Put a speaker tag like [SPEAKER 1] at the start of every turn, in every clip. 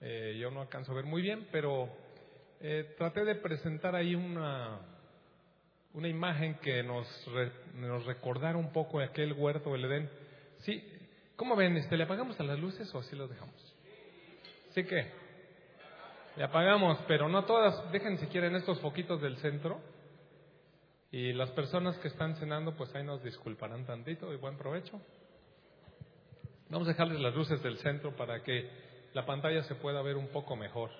[SPEAKER 1] eh, yo no alcanzo a ver muy bien, pero eh, traté de presentar ahí una, una imagen que nos, nos recordara un poco de aquel huerto del Edén. Sí, ¿cómo ven? Este, ¿Le apagamos a las luces o así lo dejamos? ¿Sí que? Le apagamos, pero no todas. Dejen siquiera en estos foquitos del centro. Y las personas que están cenando, pues ahí nos disculparán tantito y buen provecho. Vamos a dejarles las luces del centro para que la pantalla se pueda ver un poco mejor.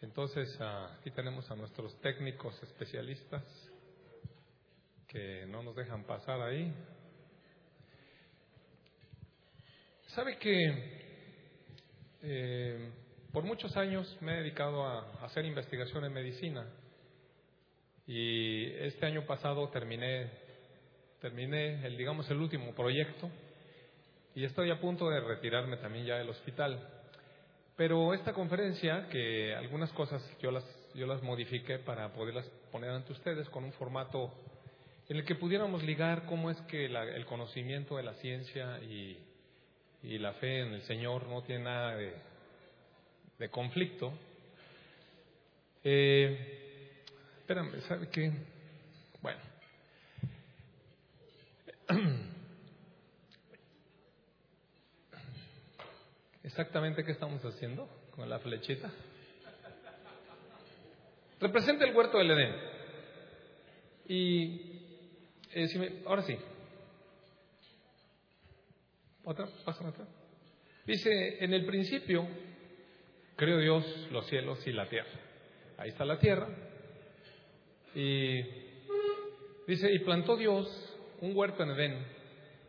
[SPEAKER 1] Entonces, ah, aquí tenemos a nuestros técnicos especialistas que no nos dejan pasar ahí. ¿Sabe que eh, por muchos años me he dedicado a hacer investigación en medicina? Y este año pasado terminé, terminé el, digamos, el último proyecto y estoy a punto de retirarme también ya del hospital. Pero esta conferencia, que algunas cosas yo las, yo las modifiqué para poderlas poner ante ustedes con un formato en el que pudiéramos ligar cómo es que el conocimiento de la ciencia y, y, la fe en el Señor no tiene nada de, de conflicto. Eh, Espérame, ¿sabe qué? Bueno. Exactamente qué estamos haciendo con la flechita. Representa el huerto del Edén. Y eh, ahora sí. Otra, pasa otra. Dice, en el principio creó Dios los cielos y la tierra. Ahí está la tierra, y dice, y plantó Dios un huerto en Edén,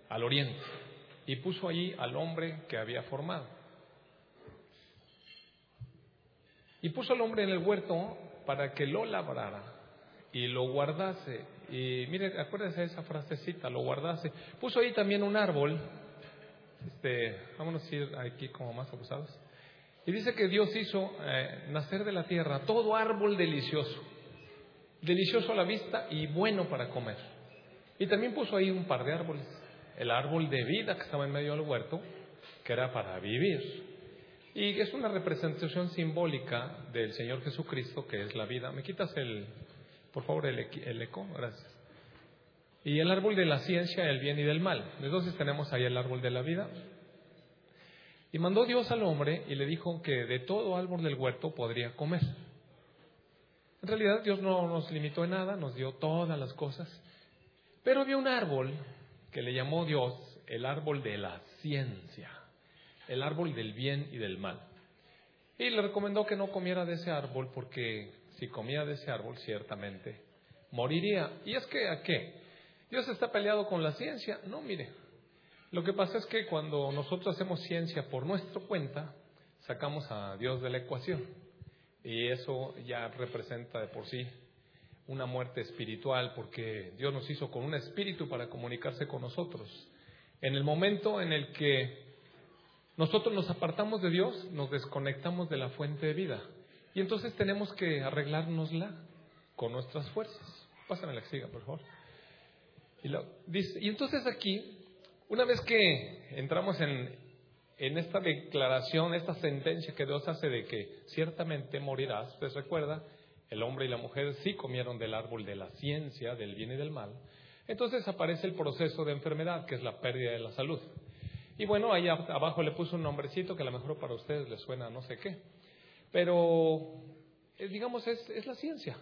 [SPEAKER 1] al oriente, y puso allí al hombre que había formado. Y puso al hombre en el huerto para que lo labrara y lo guardase. Y mire, acuérdense de esa frasecita, lo guardase. Puso ahí también un árbol. Este, vámonos a ir aquí como más abusados. Y dice que Dios hizo eh, nacer de la tierra todo árbol delicioso delicioso a la vista y bueno para comer. Y también puso ahí un par de árboles. El árbol de vida que estaba en medio del huerto, que era para vivir. Y es una representación simbólica del Señor Jesucristo, que es la vida. ¿Me quitas el, por favor, el, el eco? Gracias. Y el árbol de la ciencia, el bien y del mal. Entonces tenemos ahí el árbol de la vida. Y mandó Dios al hombre y le dijo que de todo árbol del huerto podría comer. En realidad Dios no nos limitó en nada, nos dio todas las cosas. Pero había un árbol que le llamó Dios el árbol de la ciencia, el árbol del bien y del mal. Y le recomendó que no comiera de ese árbol porque si comía de ese árbol ciertamente moriría. ¿Y es que a qué? ¿Dios está peleado con la ciencia? No, mire. Lo que pasa es que cuando nosotros hacemos ciencia por nuestra cuenta, sacamos a Dios de la ecuación. Y eso ya representa de por sí una muerte espiritual, porque Dios nos hizo con un espíritu para comunicarse con nosotros. En el momento en el que nosotros nos apartamos de Dios, nos desconectamos de la fuente de vida. Y entonces tenemos que arreglárnosla con nuestras fuerzas. Pásame la que siga, por favor. Y, entonces aquí, una vez que entramos en en esta declaración, esta sentencia que Dios hace de que ciertamente morirás, pues recuerda, el hombre y la mujer sí comieron del árbol de la ciencia, del bien y del mal, entonces aparece el proceso de enfermedad, que es la pérdida de la salud. Y bueno, ahí abajo le puso un nombrecito que a lo mejor para ustedes les suena no sé qué, pero eh, digamos es, es la ciencia.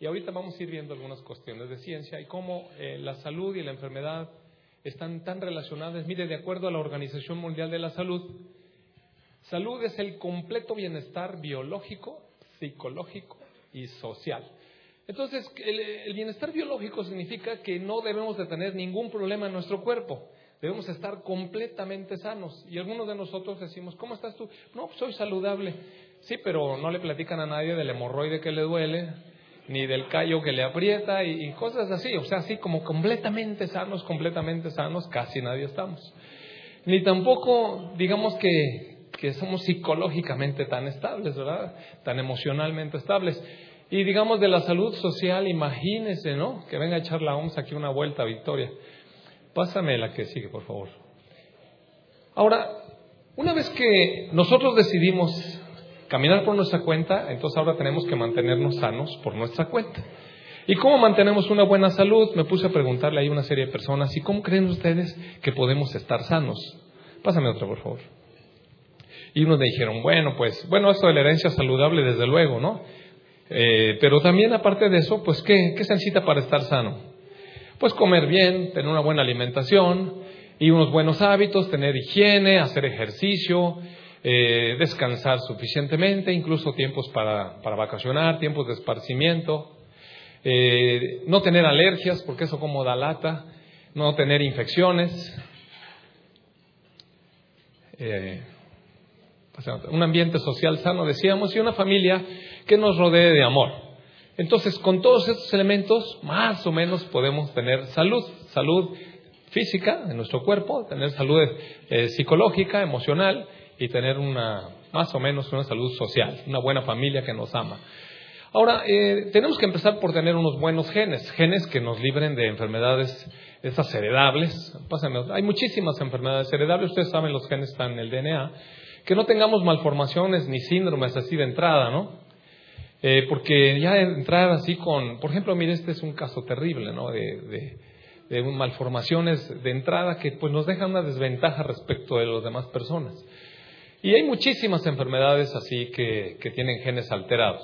[SPEAKER 1] Y ahorita vamos a ir viendo algunas cuestiones de ciencia y cómo eh, la salud y la enfermedad están tan relacionadas. Mire, de acuerdo a la Organización Mundial de la Salud, salud es el completo bienestar biológico, psicológico y social. Entonces, el, bienestar biológico significa que no debemos de tener ningún problema en nuestro cuerpo. Debemos estar completamente sanos. Y algunos de nosotros decimos, ¿cómo estás tú? No, soy saludable. Sí, pero no le platican a nadie del hemorroide que le duele, ni del callo que le aprieta y, cosas así. O sea, así como completamente sanos, completamente sanos, casi nadie estamos. Ni tampoco, digamos que, que somos psicológicamente tan estables, ¿verdad? Tan emocionalmente estables. Y digamos de la salud social, imagínese, ¿no? Que venga a echar la OMS aquí una vuelta, Victoria. Pásame la que sigue, por favor. Ahora, Una vez que nosotros decidimos caminar por nuestra cuenta, entonces ahora tenemos que mantenernos sanos por nuestra cuenta. ¿Y cómo mantenemos una buena salud? Me puse a preguntarle ahí a una serie de personas, ¿y cómo creen ustedes que podemos estar sanos? Pásame otra, por favor. Y unos me dijeron, bueno, pues, bueno, esto de la herencia saludable, desde luego, ¿no? Eh, pero también aparte de eso, pues, ¿qué, ¿qué se necesita para estar sano? Pues comer bien, tener una buena alimentación y unos buenos hábitos, tener higiene, hacer ejercicio, eh, descansar suficientemente, incluso tiempos para, para vacacionar, tiempos de esparcimiento, eh, no tener alergias, porque eso como da lata, no tener infecciones, eh, un ambiente social sano, decíamos, y una familia que nos rodee de amor. Entonces, con todos estos elementos, más o menos podemos tener salud, salud física de nuestro cuerpo, tener salud eh, psicológica, emocional y tener una, más o menos una salud social, una buena familia que nos ama. Ahora, eh, tenemos que empezar por tener unos buenos genes, genes que nos libren de enfermedades esas heredables. Pásame, hay muchísimas enfermedades heredables, ustedes saben, los genes están en el DNA. Que no tengamos malformaciones ni síndromes así de entrada, ¿no? Eh, porque ya entrar así con, por ejemplo, mire, este es un caso terrible, ¿no? De, malformaciones de entrada que pues nos dejan una desventaja respecto de las demás personas. Y hay muchísimas enfermedades así que, que tienen genes alterados.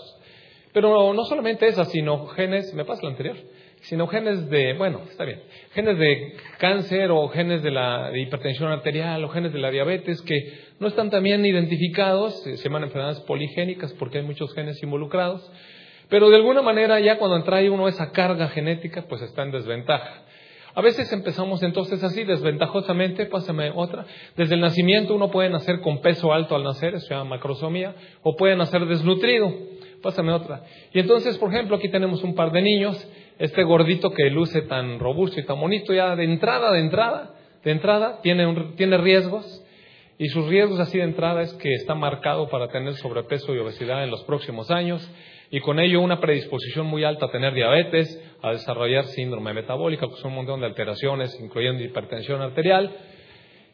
[SPEAKER 1] Pero no solamente esas, sino genes, me pasa lo anterior, sino genes de, bueno, está bien, genes de cáncer o genes de la hipertensión arterial o genes de la diabetes que no están también identificados, eh, se llaman enfermedades poligénicas porque hay muchos genes involucrados, pero de alguna manera ya cuando trae uno esa carga genética, pues está en desventaja. A veces empezamos entonces así, desventajosamente, pásame otra. Desde el nacimiento uno puede nacer con peso alto al nacer, se llama macrosomía, o puede nacer desnutrido pásame otra. Y entonces, por ejemplo, aquí tenemos un par de niños, este gordito que luce tan robusto y tan bonito, ya de entrada, de entrada, de entrada, tiene, tiene riesgos, y sus riesgos así de entrada es que está marcado para tener sobrepeso y obesidad en los próximos años, y con ello una predisposición muy alta a tener diabetes, a desarrollar síndrome metabólica, que son un montón de alteraciones, incluyendo hipertensión arterial,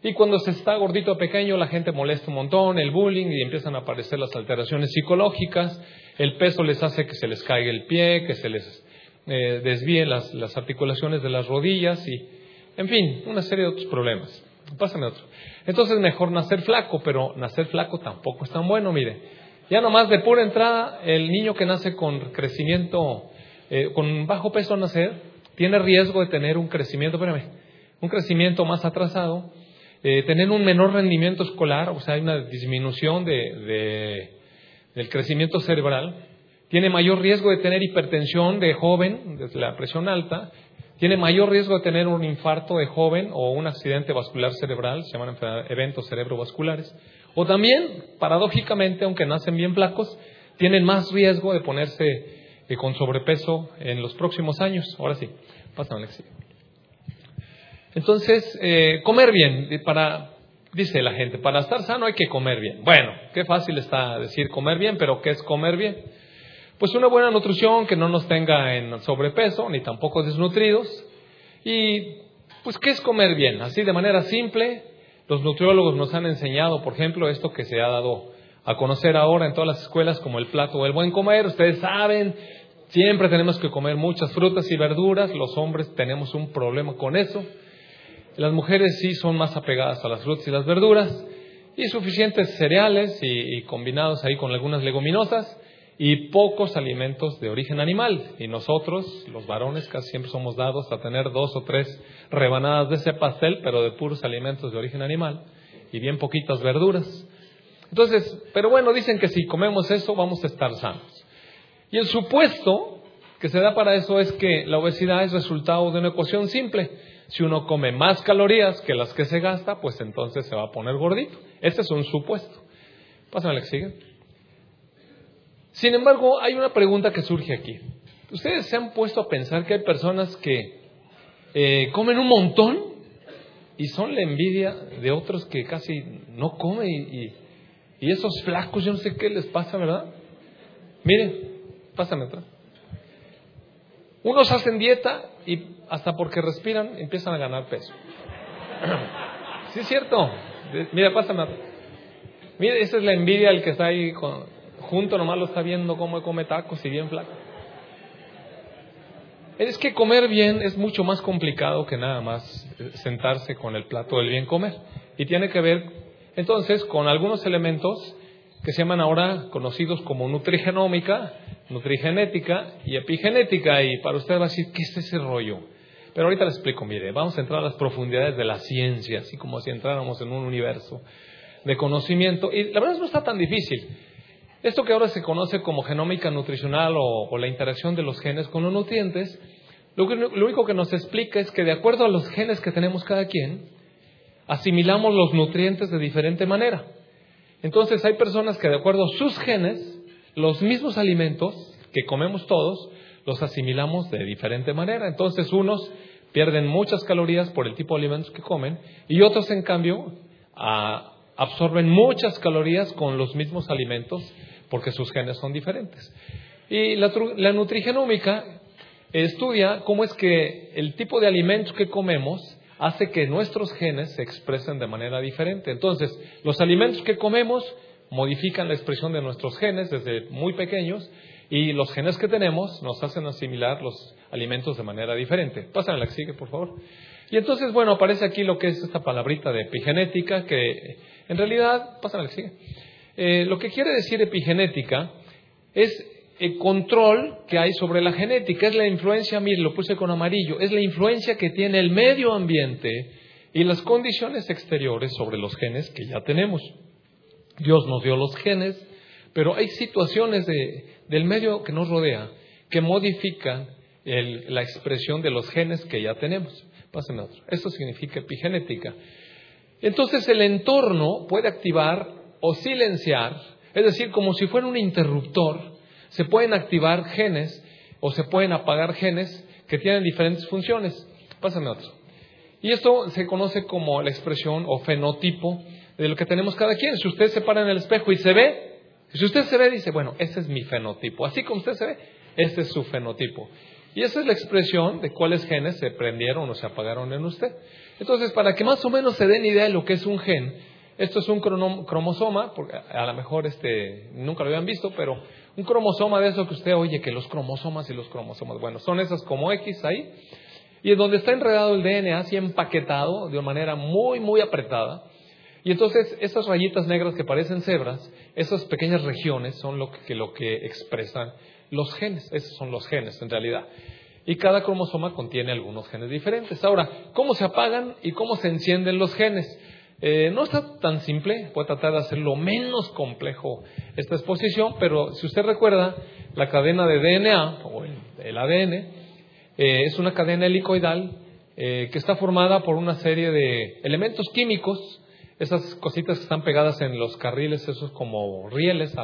[SPEAKER 1] y cuando se está gordito pequeño, la gente molesta un montón, el bullying, y empiezan a aparecer las alteraciones psicológicas, el peso les hace que se les caiga el pie, que se les eh, desvíen las, articulaciones de las rodillas y, en fin, una serie de otros problemas. Pásame otro. Entonces, mejor nacer flaco, pero nacer flaco tampoco es tan bueno, mire. Ya nomás de pura entrada, el niño que nace con crecimiento, eh, con bajo peso al nacer, tiene riesgo de tener un crecimiento, espérame, un crecimiento más atrasado, eh, tener un menor rendimiento escolar, o sea, hay una disminución de del crecimiento cerebral, tiene mayor riesgo de tener hipertensión de joven, de la presión alta, tiene mayor riesgo de tener un infarto de joven o un accidente vascular cerebral, se llaman eventos cerebrovasculares, o también, paradójicamente, aunque nacen bien flacos, tienen más riesgo de ponerse eh, con sobrepeso en los próximos años. Ahora sí, pásame, Alexis. Entonces, eh, comer bien, para, dice la gente, para estar sano hay que comer bien. Bueno, qué fácil está decir comer bien, pero ¿qué es comer bien? Pues una buena nutrición que no nos tenga en sobrepeso ni tampoco desnutridos. Y pues ¿qué es comer bien? Así de manera simple, los nutriólogos nos han enseñado, por ejemplo, esto que se ha dado a conocer ahora en todas las escuelas como el plato del buen comer. Ustedes saben, siempre tenemos que comer muchas frutas y verduras, los hombres tenemos un problema con eso. Las mujeres sí son más apegadas a las frutas y las verduras y suficientes cereales y, combinados ahí con algunas leguminosas y pocos alimentos de origen animal. Y nosotros, los varones, casi siempre somos dados a tener dos o tres rebanadas de ese pastel, pero de puros alimentos de origen animal y bien poquitas verduras. Entonces, pero bueno, dicen que si comemos eso vamos a estar sanos. Y el supuesto que se da para eso es que la obesidad es resultado de una ecuación simple. Si uno come más calorías que las que se gasta, pues entonces se va a poner gordito. Ese es un supuesto. Pásame la que sigue. Sin embargo, hay una pregunta que surge aquí. ¿Ustedes se han puesto a pensar que hay personas que eh, comen un montón y son la envidia de otros que casi no comen y, esos flacos, yo no sé qué les pasa, ¿verdad? Miren, pásame atrás. Unos hacen dieta y hasta porque respiran empiezan a ganar peso. ¿Sí es cierto? Mira, pásame. Mire, esa es la envidia del que está ahí junto, nomás lo está viendo cómo come tacos y bien flaco. Es que comer bien es mucho más complicado que nada más eh, sentarse con el plato del bien comer. Y tiene que ver, entonces, con algunos elementos que se llaman ahora conocidos como nutrigenómica, nutrigenética y epigenética. Y para usted va a decir, ¿qué es ese rollo? Pero ahorita le explico, mire, vamos a entrar a las profundidades de la ciencia, así como si entráramos en un universo de conocimiento. Y la verdad no está tan difícil. Esto que ahora se conoce como genómica nutricional o, la interacción de los genes con los nutrientes, lo, lo único que nos explica es que de acuerdo a los genes que tenemos cada quien, asimilamos los nutrientes de diferente manera. Entonces hay personas que de acuerdo a sus genes, los mismos alimentos que comemos todos, los asimilamos de diferente manera. Entonces unos pierden muchas calorías por el tipo de alimentos que comen y otros en cambio absorben muchas calorías con los mismos alimentos porque sus genes son diferentes. Y la, nutrigenómica estudia cómo es que el tipo de alimentos que comemos hace que nuestros genes se expresen de manera diferente. Entonces, los alimentos que comemos modifican la expresión de nuestros genes desde muy pequeños y los genes que tenemos nos hacen asimilar los alimentos de manera diferente. Pásame la que sigue, por favor. Y entonces, bueno, aparece aquí lo que es esta palabrita de epigenética, que en realidad, pásame la que sigue. Eh, lo que quiere decir epigenética es el control que hay sobre la genética, es la influencia, mire, lo puse con amarillo, es la influencia que tiene el medio ambiente y las condiciones exteriores sobre los genes que ya tenemos. Dios nos dio los genes, pero hay situaciones del medio que nos rodea que modifican la expresión de los genes que ya tenemos. Pásenme otro. Esto significa epigenética. Entonces el entorno puede activar o silenciar, es decir, como si fuera un interruptor, se pueden activar genes o se pueden apagar genes que tienen diferentes funciones. Pásame otro. Y esto se conoce como la expresión o fenotipo de lo que tenemos cada quien. Si usted se para en el espejo y se ve, si usted se ve, dice, bueno, ese es mi fenotipo. Así como usted se ve, este es su fenotipo. Y esa es la expresión de cuáles genes se prendieron o se apagaron en usted. Entonces, para que más o menos se den idea de lo que es un gen, esto es un cromosoma, a lo mejor este, nunca lo habían visto, pero un cromosoma de eso que usted oye, que los cromosomas y los cromosomas, bueno, son esas como X ahí, y en donde está enredado el DNA, así empaquetado de una manera muy, muy apretada. Y entonces esas rayitas negras que parecen cebras, esas pequeñas regiones son lo que, lo que expresan los genes, esos son los genes en realidad. Y cada cromosoma contiene algunos genes diferentes. Ahora, ¿cómo se apagan y cómo se encienden los genes? Eh, no está tan simple, voy a tratar de hacerlo menos complejo esta exposición, pero si usted recuerda, la cadena de DNA o el, ADN eh, es una cadena helicoidal eh, que está formada por una serie de elementos químicos, esas cositas que están pegadas en los carriles, esos como rieles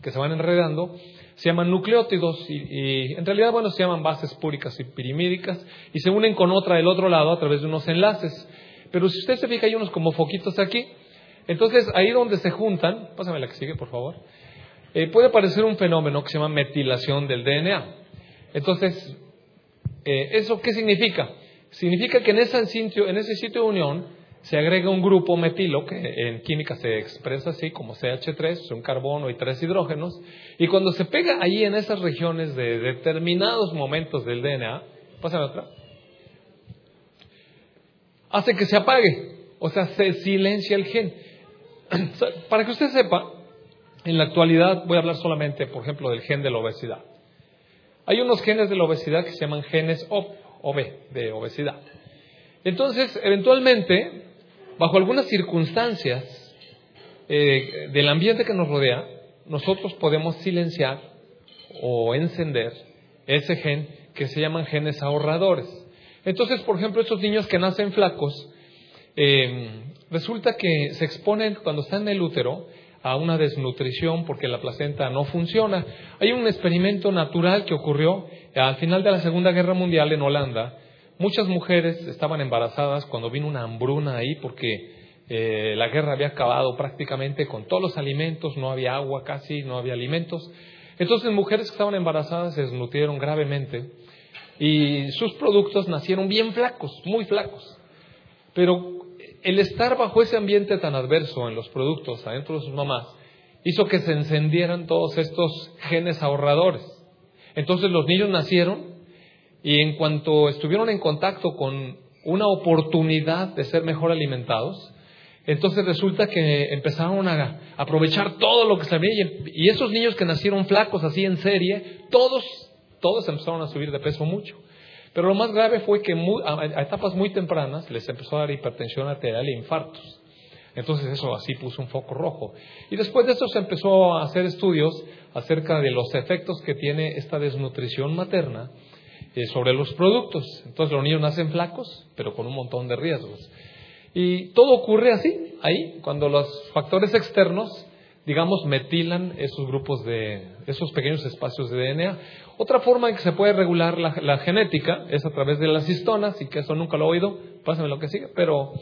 [SPEAKER 1] que se van enredando, se llaman nucleótidos y, y, en realidad, bueno, se llaman bases púricas y pirimídicas y se unen con otra del otro lado a través de unos enlaces. Pero si usted se fija, hay unos como foquitos aquí. Entonces, ahí donde se juntan, pásame la que sigue, por favor, eh, puede aparecer un fenómeno que se llama metilación del DNA. Entonces, eh, ¿eso qué significa? Significa que en ese, sitio, en ese sitio de unión se agrega un grupo metilo, que en química se expresa así como CH3, un carbono y tres hidrógenos, y cuando se pega ahí en esas regiones de determinados momentos del DNA, pásame otra, hace que se apague, o sea, se silencia el gen. Para que usted sepa, en la actualidad voy a hablar solamente, por ejemplo, del gen de la obesidad. Hay unos genes de la obesidad que se llaman genes OB, de obesidad. Entonces, eventualmente, bajo algunas circunstancias eh, del ambiente que nos rodea, nosotros podemos silenciar o encender ese gen que se llaman genes ahorradores. Entonces, por ejemplo, estos niños que nacen flacos, eh, resulta que se exponen cuando están en el útero a una desnutrición porque la placenta no funciona. Hay un experimento natural que ocurrió al final de la Segunda Guerra Mundial en Holanda. Muchas mujeres estaban embarazadas cuando vino una hambruna ahí porque eh, la guerra había acabado prácticamente con todos los alimentos, no había agua casi, no había alimentos. Entonces mujeres que estaban embarazadas se desnutrieron gravemente y sus productos nacieron bien flacos, muy flacos. Pero el estar bajo ese ambiente tan adverso en los productos adentro de sus mamás hizo que se encendieran todos estos genes ahorradores. Entonces los niños nacieron y en cuanto estuvieron en contacto con una oportunidad de ser mejor alimentados, entonces resulta que empezaron a aprovechar todo lo que se veía y esos niños que nacieron flacos así en serie, todos, todos empezaron a subir de peso mucho. Pero lo más grave fue que a, etapas muy tempranas les empezó a dar hipertensión arterial e infartos. Entonces eso así puso un foco rojo. Y después de eso se empezó a hacer estudios acerca de los efectos que tiene esta desnutrición materna eh, sobre los productos. Entonces los niños nacen flacos, pero con un montón de riesgos. Y todo ocurre así, ahí, cuando los factores externos, digamos, metilan esos grupos de, esos pequeños espacios de DNA. Otra forma en que se puede regular la, genética es a través de las histonas, y que eso nunca lo he oído, pásame lo que sigue, pero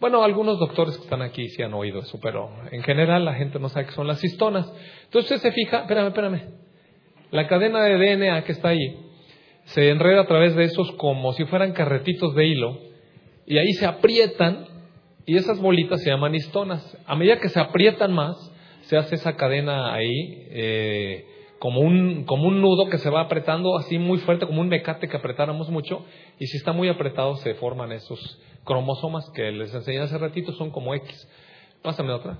[SPEAKER 1] bueno, algunos doctores que están aquí sí han oído eso, pero en general la gente no sabe qué son las histonas. Entonces usted se fija, espérame, espérame, la cadena de DNA que está ahí se enreda a través de esos como si fueran carretitos de hilo, y ahí se aprietan y esas bolitas se llaman histonas. A medida que se aprietan más, se hace esa cadena ahí eh, como, un, como un nudo que se va apretando así muy fuerte, como un mecate que apretáramos mucho, y si está muy apretado se forman esos cromosomas que les enseñé hace ratito, son como X. Pásame otra.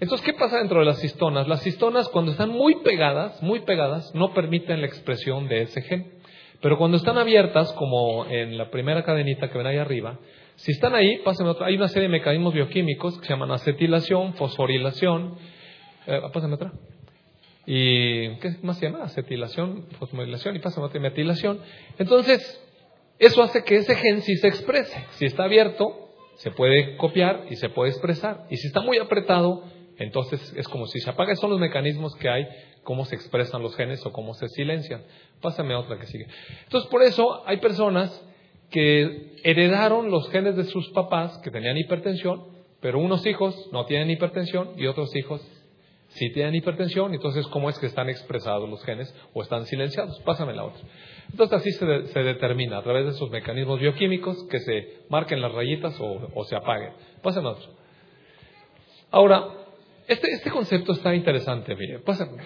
[SPEAKER 1] Entonces, ¿qué pasa dentro de las histonas? Las histonas, cuando están muy pegadas, muy pegadas, no permiten la expresión de ese gen. Pero cuando están abiertas, como en la primera cadenita que ven ahí arriba, si están ahí, pásenme otra. Hay una serie de mecanismos bioquímicos que se llaman acetilación, fosforilación. Eh, pásenme otra. ¿Y qué más se llama? Acetilación, fosforilación y pásenme otra metilación. Entonces, eso hace que ese gen sí se exprese. Si está abierto, se puede copiar y se puede expresar. Y si está muy apretado, entonces es como si se apaga. Son los mecanismos que hay cómo se expresan los genes o cómo se silencian. Pásame otra que sigue. Entonces, por eso hay personas que heredaron los genes de sus papás que tenían hipertensión, pero unos hijos no tienen hipertensión y otros hijos sí tienen hipertensión, entonces cómo es que están expresados los genes o están silenciados. Pásame la otra. Entonces así se, determina a través de esos mecanismos bioquímicos que se marquen las rayitas o, se apaguen. Pásame otro. Ahora, este, este concepto está interesante, mire. Pásame,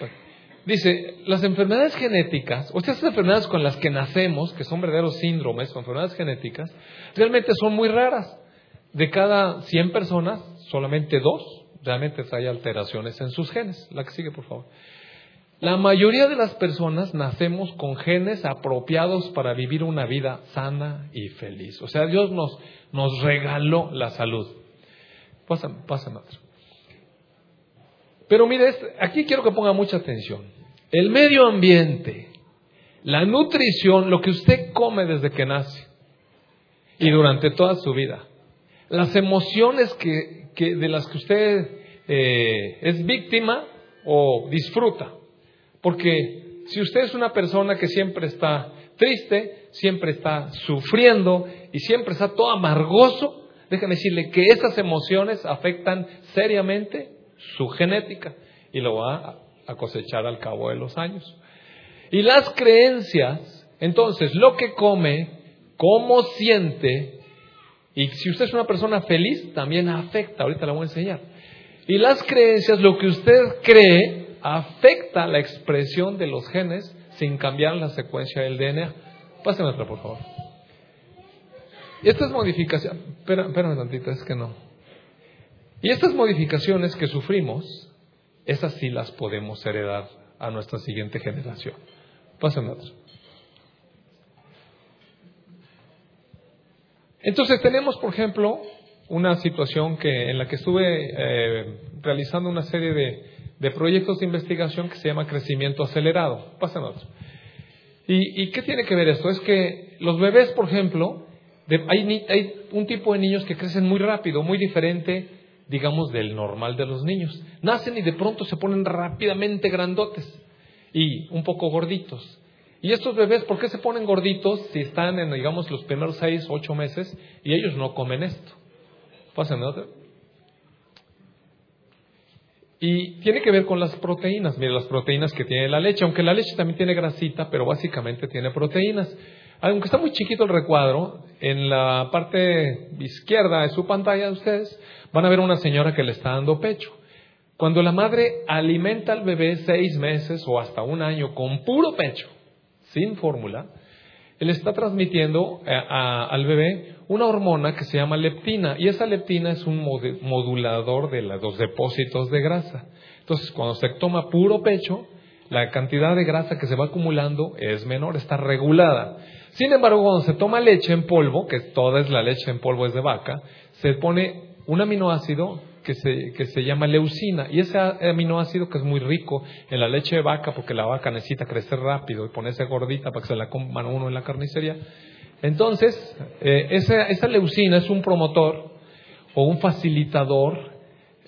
[SPEAKER 1] Dice, las enfermedades genéticas, o sea, esas enfermedades con las que nacemos, que son verdaderos síndromes o enfermedades genéticas, realmente son muy raras. De cada 100 personas, solamente dos realmente hay alteraciones en sus genes. La que sigue, por favor. La mayoría de las personas nacemos con genes apropiados para vivir una vida sana y feliz. O sea, Dios nos, nos regaló la salud. Pásame, pásame otro. Pero mire, aquí quiero que ponga mucha atención. El medio ambiente, la nutrición, lo que usted come desde que nace y durante toda su vida, las emociones que, de las que usted eh, es víctima o disfruta. Porque si usted es una persona que siempre está triste, siempre está sufriendo y siempre está todo amargoso, déjame decirle que esas emociones afectan seriamente su genética y lo va a cosechar al cabo de los años. Y las creencias, entonces, lo que come, cómo siente, y si usted es una persona feliz, también afecta, ahorita la voy a enseñar. Y las creencias, lo que usted cree, afecta la expresión de los genes sin cambiar la secuencia del DNA. Pásame otra, por favor. Estas modificaciones, espérame tantito, es que no. Y estas modificaciones que sufrimos, esas sí las podemos heredar a nuestra siguiente generación. Pásenme otro. Entonces tenemos, por ejemplo, una situación que, en la que estuve eh, realizando una serie de, proyectos de investigación que se llama crecimiento acelerado. Pásenme otro. ¿Y, ¿Y, qué tiene que ver esto? Es que los bebés, por ejemplo, hay, hay un tipo de niños que crecen muy rápido, muy diferente digamos, del normal de los niños. Nacen y de pronto se ponen rápidamente grandotes y un poco gorditos. Y estos bebés, ¿por qué se ponen gorditos si están en, digamos, los primeros seis, ocho meses y ellos no comen esto? Pásenme otra. Y tiene que ver con las proteínas. Mire, las proteínas que tiene la leche, aunque la leche también tiene grasita, pero básicamente tiene proteínas. Aunque está muy chiquito el recuadro, en la parte izquierda de su pantalla de ustedes van a ver una señora que le está dando pecho. Cuando la madre alimenta al bebé seis meses o hasta un año con puro pecho, sin fórmula, él está transmitiendo eh, al bebé una hormona que se llama leptina y esa leptina es un modulador de los depósitos de grasa. Entonces, cuando se toma puro pecho, la cantidad de grasa que se va acumulando es menor, está regulada. Sin embargo, cuando se toma leche en polvo, que toda es la leche en polvo es de vaca, se pone un aminoácido que se, que se llama leucina. Y ese aminoácido que es muy rico en la leche de vaca, porque la vaca necesita crecer rápido y ponerse gordita para que se la coman uno en la carnicería. Entonces, eh, esa, esa leucina es un promotor o un facilitador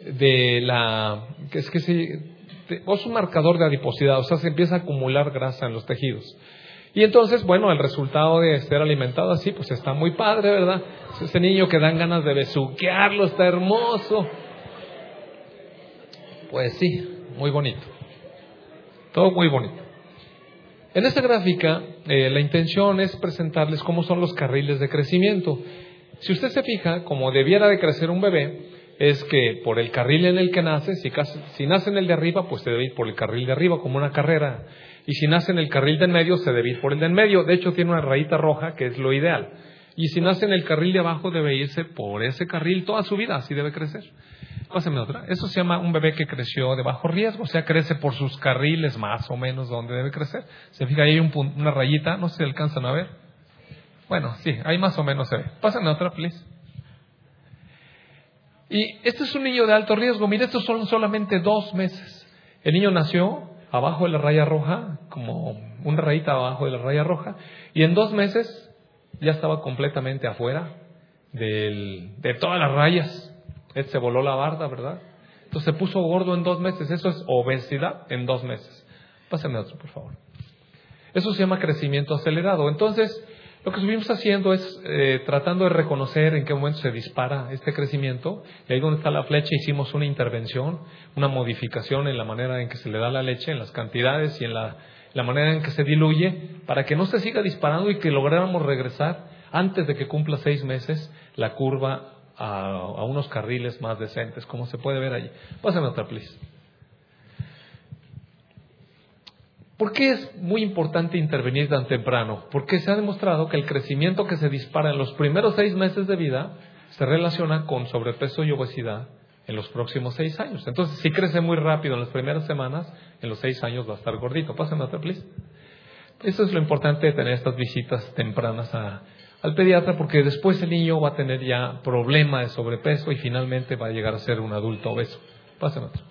[SPEAKER 1] de la. que es que se, es un marcador de adiposidad, o sea, se empieza a acumular grasa en los tejidos. Y entonces, bueno, el resultado de ser alimentado así, pues está muy padre, ¿verdad? Ese niño que dan ganas de besuquearlo, está hermoso. Pues sí, muy bonito. Todo muy bonito. En esta gráfica, eh, la intención es presentarles cómo son los carriles de crecimiento. Si usted se fija, como debiera de crecer un bebé, es que por el carril en el que nace, si, si nace en el de arriba, pues se debe ir por el carril de arriba, como una carrera. Y si nace en el carril de en medio, se debe ir por el de en medio. De hecho, tiene una rayita roja, que es lo ideal. Y si nace en el carril de abajo, debe irse por ese carril toda su vida, así debe crecer. Pásame otra. Eso se llama un bebé que creció de bajo riesgo, o sea, crece por sus carriles más o menos donde debe crecer. Se fija ahí hay una rayita, no sé si alcanzan a ver. Bueno, sí, ahí más o menos se ve. Pásame otra, please. Y este es un niño de alto riesgo. Mire, estos son solamente dos meses. El niño nació abajo de la raya roja, como una rayita abajo de la raya roja, y en dos meses ya estaba completamente afuera de todas las rayas. Él se voló la barda, ¿verdad? Entonces se puso gordo en dos meses. Eso es obesidad en dos meses. Pásame otro, por favor. Eso se llama crecimiento acelerado. Entonces, lo que estuvimos haciendo es eh, tratando de reconocer en qué momento se dispara este crecimiento. Y ahí donde está la flecha hicimos una intervención, una modificación en la manera en que se le da la leche, en las cantidades y en la, manera en que se diluye, para que no se siga disparando y que lográramos regresar antes de que cumpla seis meses la curva a, unos carriles más decentes, como se puede ver allí. Pásame otra, please. ¿Por qué es muy importante intervenir tan temprano? Porque se ha demostrado que el crecimiento que se dispara en los primeros seis meses de vida se relaciona con sobrepeso y obesidad en los próximos seis años. Entonces, si crece muy rápido en las primeras semanas, en los seis años va a estar gordito. Pásame otra, please. Eso es lo importante de tener estas visitas tempranas al pediatra porque después el niño va a tener ya problema de sobrepeso y finalmente va a llegar a ser un adulto obeso. Pásenme otro.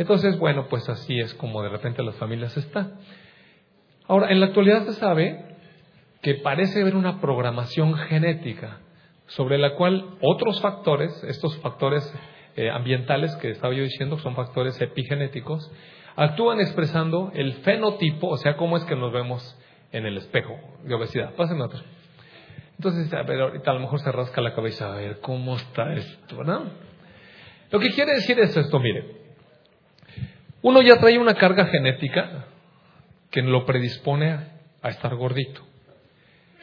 [SPEAKER 1] Entonces, bueno, pues así es como de repente las familias están. Ahora, en la actualidad se sabe que parece haber una programación genética sobre la cual otros factores, estos factores eh, ambientales que estaba yo diciendo, son factores epigenéticos, actúan expresando el fenotipo, o sea, cómo es que nos vemos en el espejo de obesidad. Pásenme otro. Entonces, a ver, ahorita a lo mejor se rasca la cabeza, a ver cómo está esto, ¿verdad? Lo que quiere decir es esto, mire. Uno ya trae una carga genética que lo predispone a estar gordito.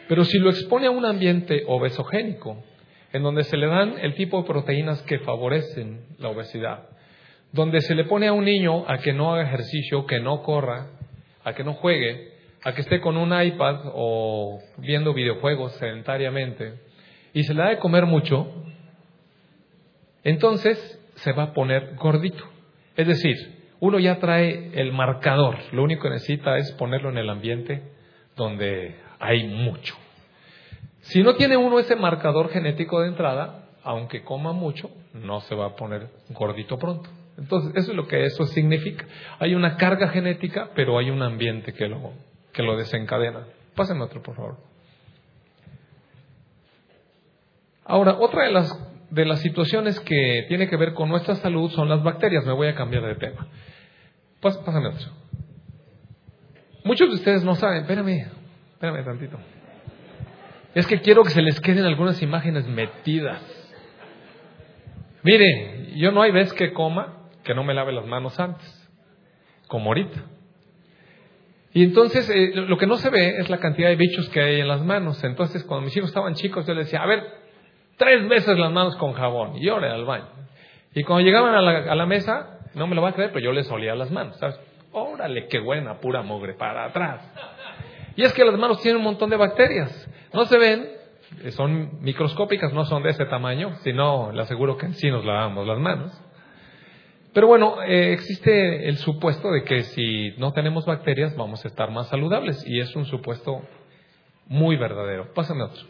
[SPEAKER 1] Pero si lo expone a un ambiente obesogénico, en donde se le dan el tipo de proteínas que favorecen la obesidad, donde se le pone a un niño a que no haga ejercicio, que no corra, a que no juegue, a que esté con un iPad o viendo videojuegos sedentariamente y se le da de comer mucho, entonces se va a poner gordito. Es decir, uno ya trae el marcador, lo único que necesita es ponerlo en el ambiente donde hay mucho. Si no tiene uno ese marcador genético de entrada, aunque coma mucho, no se va a poner gordito pronto. Entonces, eso es lo que eso significa. Hay una carga genética, pero hay un ambiente que lo, que lo desencadena. Pásenme otro, por favor. Ahora, otra de las, de las situaciones que tiene que ver con nuestra salud son las bacterias. Me voy a cambiar de tema. Pásame otro. Muchos de ustedes no saben, espérame, espérame tantito. Es que quiero que se les queden algunas imágenes metidas. Mire, yo no hay vez que coma que no me lave las manos antes, como ahorita. Y entonces, eh, lo que no se ve es la cantidad de bichos que hay en las manos. Entonces, cuando mis hijos estaban chicos, yo les decía, a ver, tres veces las manos con jabón. Y yo al baño. Y cuando llegaban a la, mesa, no me lo va a creer, pero yo les olía las manos, ¿sabes? Órale, qué buena, pura mogre, para atrás. Y es que las manos tienen un montón de bacterias. No se ven, eh, son microscópicas, no son de ese tamaño, sino le aseguro que sí nos lavamos las manos. Pero bueno, eh, existe el supuesto de que si no tenemos bacterias vamos a estar más saludables y es un supuesto muy verdadero. Pásame otro.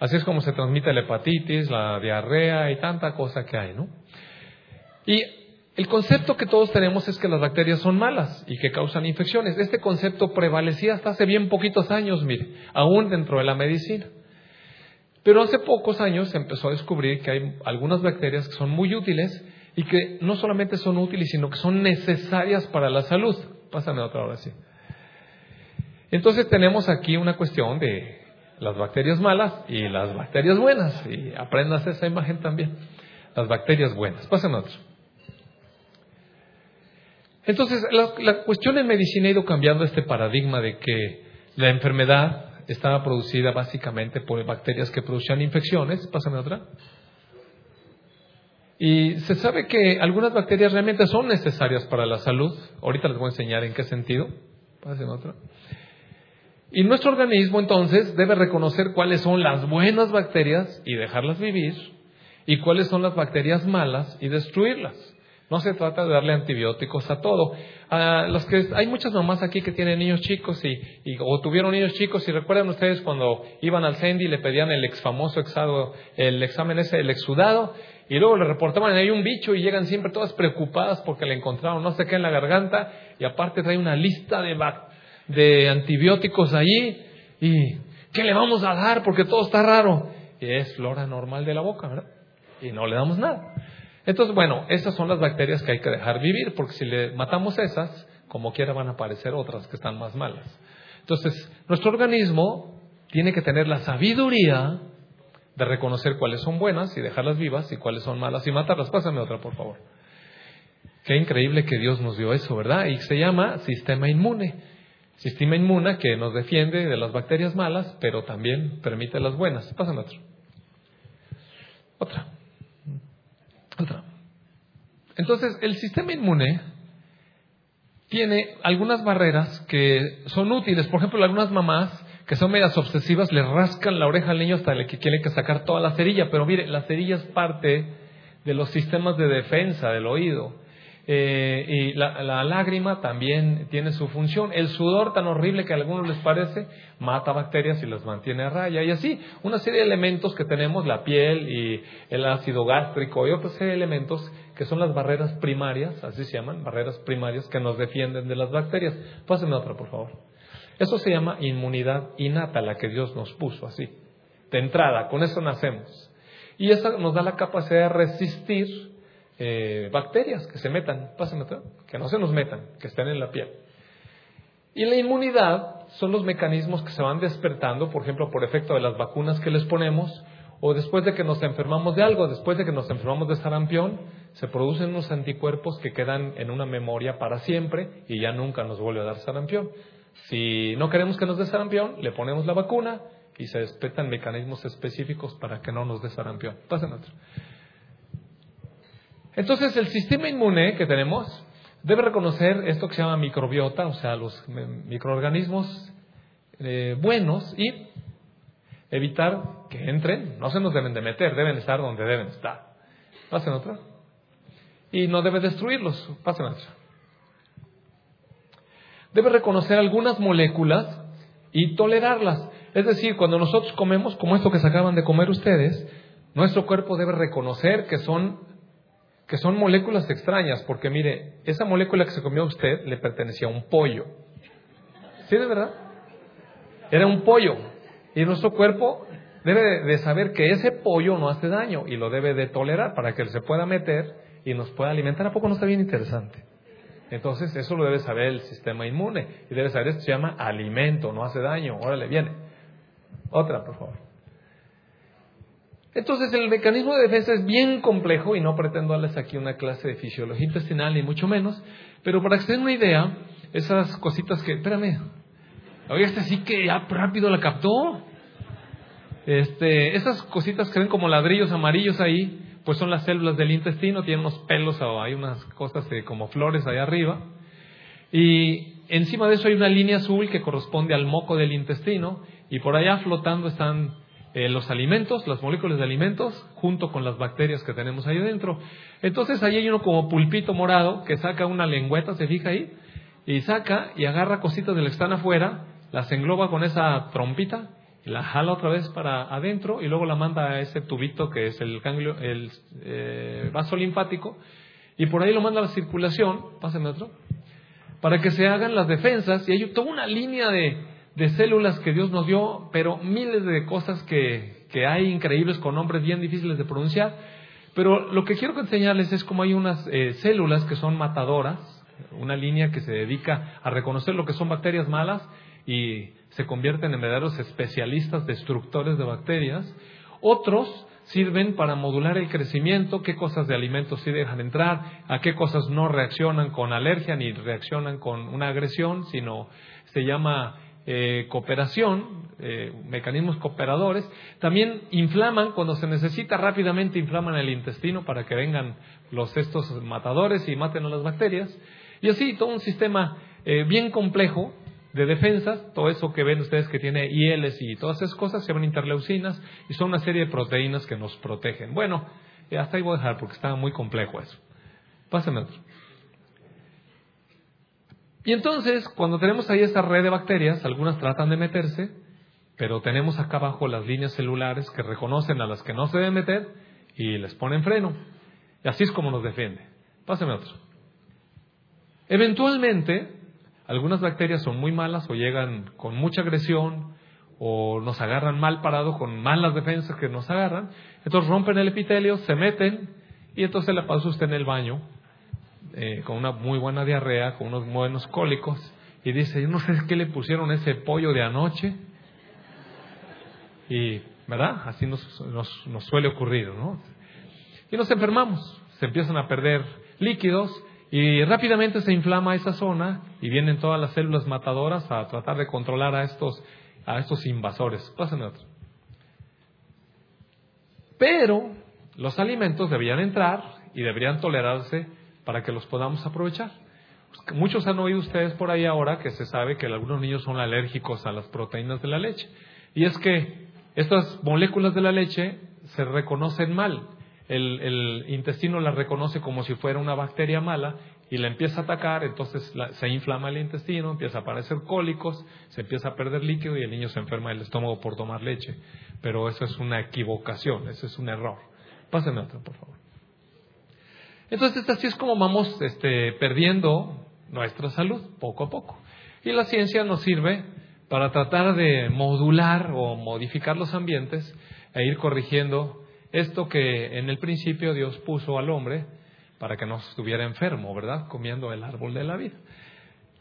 [SPEAKER 1] Así es como se transmite la hepatitis, la diarrea y tanta cosa que hay, ¿no? Y el concepto que todos tenemos es que las bacterias son malas y que causan infecciones. Este concepto prevalecía hasta hace bien poquitos años, mire, aún dentro de la medicina. Pero hace pocos años se empezó a descubrir que hay algunas bacterias que son muy útiles y que no solamente son útiles, sino que son necesarias para la salud. Pásame otra hora, sí. Entonces tenemos aquí una cuestión de las bacterias malas y las bacterias buenas. Y aprendas esa imagen también. Las bacterias buenas. Pásame otro. Entonces, la, cuestión en medicina ha ido cambiando este paradigma de que la enfermedad estaba producida básicamente por bacterias que producían infecciones. Pásame otra. Y se sabe que algunas bacterias realmente son necesarias para la salud. Ahorita les voy a enseñar en qué sentido. Pásame otra. Y nuestro organismo entonces debe reconocer cuáles son las buenas bacterias y dejarlas vivir y cuáles son las bacterias malas y destruirlas. No se trata de darle antibióticos a todo. hay muchas mamás aquí que tienen niños chicos y, o tuvieron niños chicos y recuerdan ustedes cuando iban al CENDI y le pedían el ex famoso exado, el examen ese, el exudado, y luego le reportaban hay un bicho y llegan siempre todas preocupadas porque le encontraron no sé qué en la garganta y aparte trae una lista de, de antibióticos allí y ¿qué le vamos a dar? Porque todo está raro. Y es flora normal de la boca, ¿verdad? Y no le damos nada. Entonces, bueno, esas son las bacterias que hay que dejar vivir, porque si le matamos esas, como quiera van a aparecer otras que están más malas. Entonces, nuestro organismo tiene que tener la sabiduría de reconocer cuáles son buenas y dejarlas vivas y cuáles son malas y matarlas. Pásame otra, por favor. Qué increíble que Dios nos dio eso, ¿verdad? Y se llama sistema inmune. Sistema inmune que nos defiende de las bacterias malas, pero también permite las buenas. Pásame otra. Otra. Otra. Entonces, el sistema inmune tiene algunas barreras que son útiles. Por ejemplo, algunas mamás que son medias obsesivas le rascan la oreja al niño hasta que quieren que sacar toda la cerilla. Pero mire, la cerilla es parte de los sistemas de defensa del oído. Eh, y la, lágrima también tiene su función. El sudor tan horrible que a algunos les parece, mata bacterias y las mantiene a raya. Y así, una serie de elementos que tenemos, la piel y el ácido gástrico y otra serie de elementos que son las barreras primarias, así se llaman, barreras primarias que nos defienden de las bacterias. Pásenme otra, por favor. Eso se llama inmunidad innata, la que Dios nos puso así. De entrada, con eso nacemos. Y eso nos da la capacidad de resistir eh, bacterias que se metan, pásenme que no se nos metan, que estén en la piel. Y la inmunidad son los mecanismos que se van despertando, por ejemplo, por efecto de las vacunas que les ponemos, o después de que nos enfermamos de algo, después de que nos enfermamos de sarampión, se producen unos anticuerpos que quedan en una memoria para siempre y ya nunca nos vuelve a dar sarampión. Si no queremos que nos dé sarampión, le ponemos la vacuna y se despertan mecanismos específicos para que no nos dé sarampión. Pasen. Entonces, el sistema inmune que tenemos debe reconocer esto que se llama microbiota, o sea, los microorganismos eh, buenos y evitar que entren. No se nos deben de meter, deben estar donde deben estar. Pasen otra. Y no debe destruirlos. Pasen otra. Debe reconocer algunas moléculas y tolerarlas. Es decir, cuando nosotros comemos, como esto que se acaban de comer ustedes, nuestro cuerpo debe reconocer que son que son moléculas extrañas, porque mire, esa molécula que se comió usted le pertenecía a un pollo. ¿Sí, de verdad? Era un pollo. Y nuestro cuerpo debe de saber que ese pollo no hace daño y lo debe de tolerar para que él se pueda meter y nos pueda alimentar. ¿A poco no está bien interesante? Entonces, eso lo debe saber el sistema inmune. Y debe saber, esto se llama alimento, no hace daño. Órale, viene. Otra, por favor. Entonces el mecanismo de defensa es bien complejo y no pretendo darles aquí una clase de fisiología intestinal ni mucho menos, pero para que se den una idea, esas cositas que, espérame, oye, este sí que ya rápido la captó. Este, esas cositas que ven como ladrillos amarillos ahí, pues son las células del intestino, tienen unos pelos o hay unas cosas como flores ahí arriba. Y encima de eso hay una línea azul que corresponde al moco del intestino y por allá flotando están eh, los alimentos, las moléculas de alimentos, junto con las bacterias que tenemos ahí dentro. Entonces ahí hay uno como pulpito morado que saca una lengüeta, se fija ahí, y saca y agarra cositas del que están afuera, las engloba con esa trompita la jala otra vez para adentro y luego la manda a ese tubito que es el ganglio, el eh, vaso linfático y por ahí lo manda a la circulación, pásame otro, para que se hagan las defensas y hay toda una línea de, de células que Dios nos dio, pero miles de cosas que, que hay increíbles con nombres bien difíciles de pronunciar. Pero lo que quiero enseñarles es cómo hay unas eh, células que son matadoras, una línea que se dedica a reconocer lo que son bacterias malas y se convierten en verdaderos especialistas destructores de bacterias. Otros sirven para modular el crecimiento, qué cosas de alimentos sí dejan entrar, a qué cosas no reaccionan con alergia ni reaccionan con una agresión, sino se llama eh, cooperación, eh, mecanismos cooperadores. También inflaman, cuando se necesita rápidamente inflaman el intestino para que vengan los estos matadores y maten a las bacterias. Y así todo un sistema eh, bien complejo de defensas, todo eso que ven ustedes que tiene ILs y todas esas cosas se llaman interleucinas y son una serie de proteínas que nos protegen. Bueno, hasta ahí voy a dejar porque está muy complejo eso. Pásenme otro. Y entonces, cuando tenemos ahí esta red de bacterias, algunas tratan de meterse, pero tenemos acá abajo las líneas celulares que reconocen a las que no se deben meter y les ponen freno. Y así es como nos defiende. Pásenme otro. Eventualmente, algunas bacterias son muy malas o llegan con mucha agresión o nos agarran mal parado con malas defensas que nos agarran. Entonces rompen el epitelio, se meten y entonces le pasa usted en el baño eh, con una muy buena diarrea, con unos buenos cólicos y dice, yo no sé qué le pusieron ese pollo de anoche. Y, ¿verdad? Así nos, nos, suele ocurrir, ¿no? Y nos enfermamos, se empiezan a perder líquidos y rápidamente se inflama esa zona y vienen todas las células matadoras a tratar de controlar a estos, a estos invasores. Pásenme otro. Pero los alimentos deberían entrar y deberían tolerarse para que los podamos aprovechar. Muchos han oído ustedes por ahí ahora que se sabe que algunos niños son alérgicos a las proteínas de la leche. Y es que estas moléculas de la leche se reconocen mal el, intestino la reconoce como si fuera una bacteria mala y la empieza a atacar, entonces se inflama el intestino, empieza a aparecer cólicos, se empieza a perder líquido y el niño se enferma del estómago por tomar leche. Pero eso es una equivocación, eso es un error. Pásenme otro, por favor. Entonces, así es como vamos este, perdiendo nuestra salud poco a poco. Y la ciencia nos sirve para tratar de modular o modificar los ambientes e ir corrigiendo esto que en el principio Dios puso al hombre para que no estuviera enfermo, ¿verdad? Comiendo el árbol de la vida.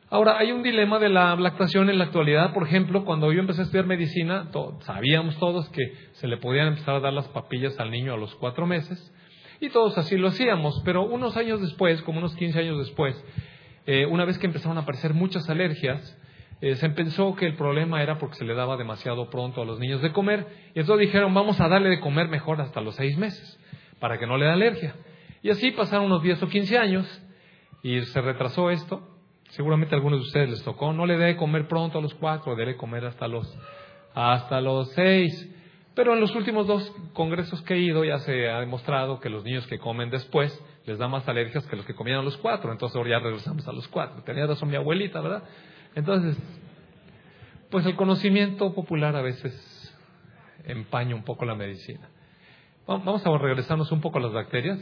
[SPEAKER 1] Ahora, hay un dilema de la lactación en la actualidad. Por ejemplo, cuando yo empecé a estudiar medicina, sabíamos todos que se le podían empezar a dar las papillas al niño a los cuatro meses, y todos así lo hacíamos. Pero unos años después, como unos 15 años después, eh, una vez que empezaron a aparecer muchas alergias, eh, se pensó que el problema era porque se le daba demasiado pronto a los niños de comer, y entonces dijeron, vamos a darle de comer mejor hasta los seis meses, para que no le dé alergia. Y así pasaron unos 10 o 15 años, y se retrasó esto. Seguramente a algunos de ustedes les tocó, no le dé de comer pronto a los cuatro, debe comer hasta los, hasta los seis. Pero en los últimos dos congresos que he ido ya se ha demostrado que los niños que comen después les da más alergias que los que comían a los cuatro. Entonces ahora ya regresamos a los cuatro. Tenía razón mi abuelita, ¿verdad? Entonces, pues el conocimiento popular a veces empaña un poco la medicina. Vamos a regresarnos un poco a las bacterias.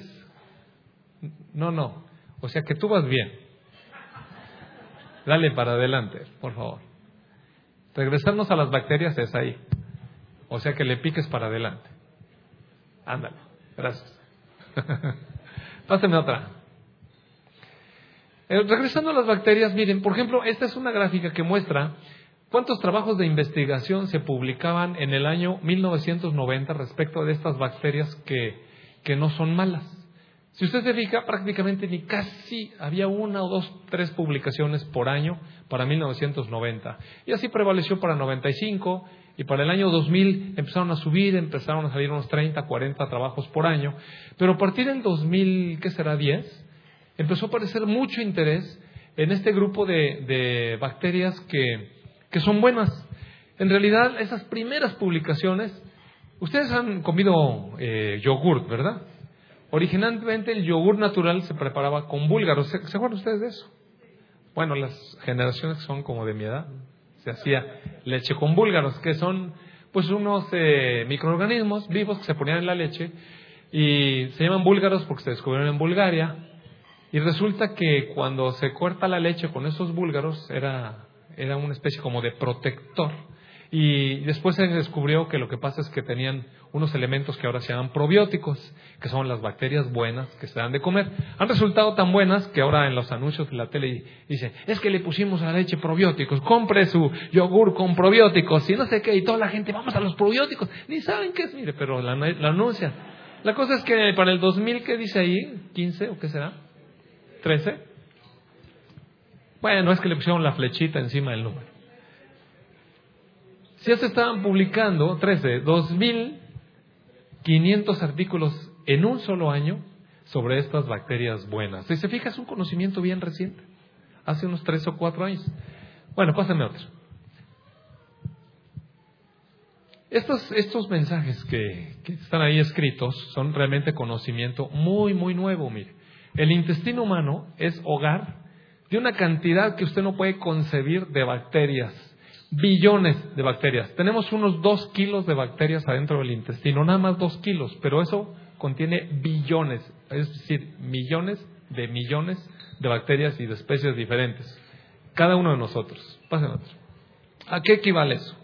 [SPEAKER 1] No, no. O sea que tú vas bien. Dale para adelante, por favor. Regresarnos a las bacterias es ahí. O sea que le piques para adelante. Ándale. Gracias. Pásame otra. Eh, regresando a las bacterias, miren, por ejemplo, esta es una gráfica que muestra cuántos trabajos de investigación se publicaban en el año 1990 respecto de estas bacterias que, que no son malas. Si usted se fija, prácticamente ni casi había una o dos, tres publicaciones por año para 1990. Y así prevaleció para 95 y para el año 2000 empezaron a subir, empezaron a salir unos 30, 40 trabajos por año. Pero a partir del 2000, ¿qué será? 10, empezó a aparecer mucho interés en este grupo de, bacterias que, que son buenas. En realidad, esas primeras publicaciones, ustedes han comido eh, yogurt, ¿verdad? Originalmente el yogur natural se preparaba con búlgaros. ¿Se, acuerdan ustedes de eso? Bueno, las generaciones que son como de mi edad, se hacía leche con búlgaros, que son pues unos eh, microorganismos vivos que se ponían en la leche y se llaman búlgaros porque se descubrieron en Bulgaria. Y resulta que cuando se corta la leche con esos búlgaros era, era una especie como de protector y después se descubrió que lo que pasa es que tenían unos elementos que ahora se llaman probióticos, que son las bacterias buenas que se dan de comer. Han resultado tan buenas que ahora en los anuncios de la tele dice, es que le pusimos a la leche probióticos, compre su yogur con probióticos y no sé qué, y toda la gente, vamos a los probióticos, ni saben qué es, mire, pero la, la anuncian. La cosa es que para el 2000, ¿qué dice ahí? ¿15 o qué será? ¿13? Bueno, es que le pusieron la flechita encima del número ya se estaban publicando, 13, 2.500 artículos en un solo año sobre estas bacterias buenas. Si se fija, es un conocimiento bien reciente, hace unos tres o cuatro años. Bueno, pásame otro. Estos, estos mensajes que, que, están ahí escritos son realmente conocimiento muy, muy nuevo. Mire, el intestino humano es hogar de una cantidad que usted no puede concebir de bacterias billones de bacterias. Tenemos unos dos kilos de bacterias adentro del intestino, nada más dos kilos, pero eso contiene billones, es decir, millones de millones de bacterias y de especies diferentes. Cada uno de nosotros. Pasen otro. ¿A qué equivale eso?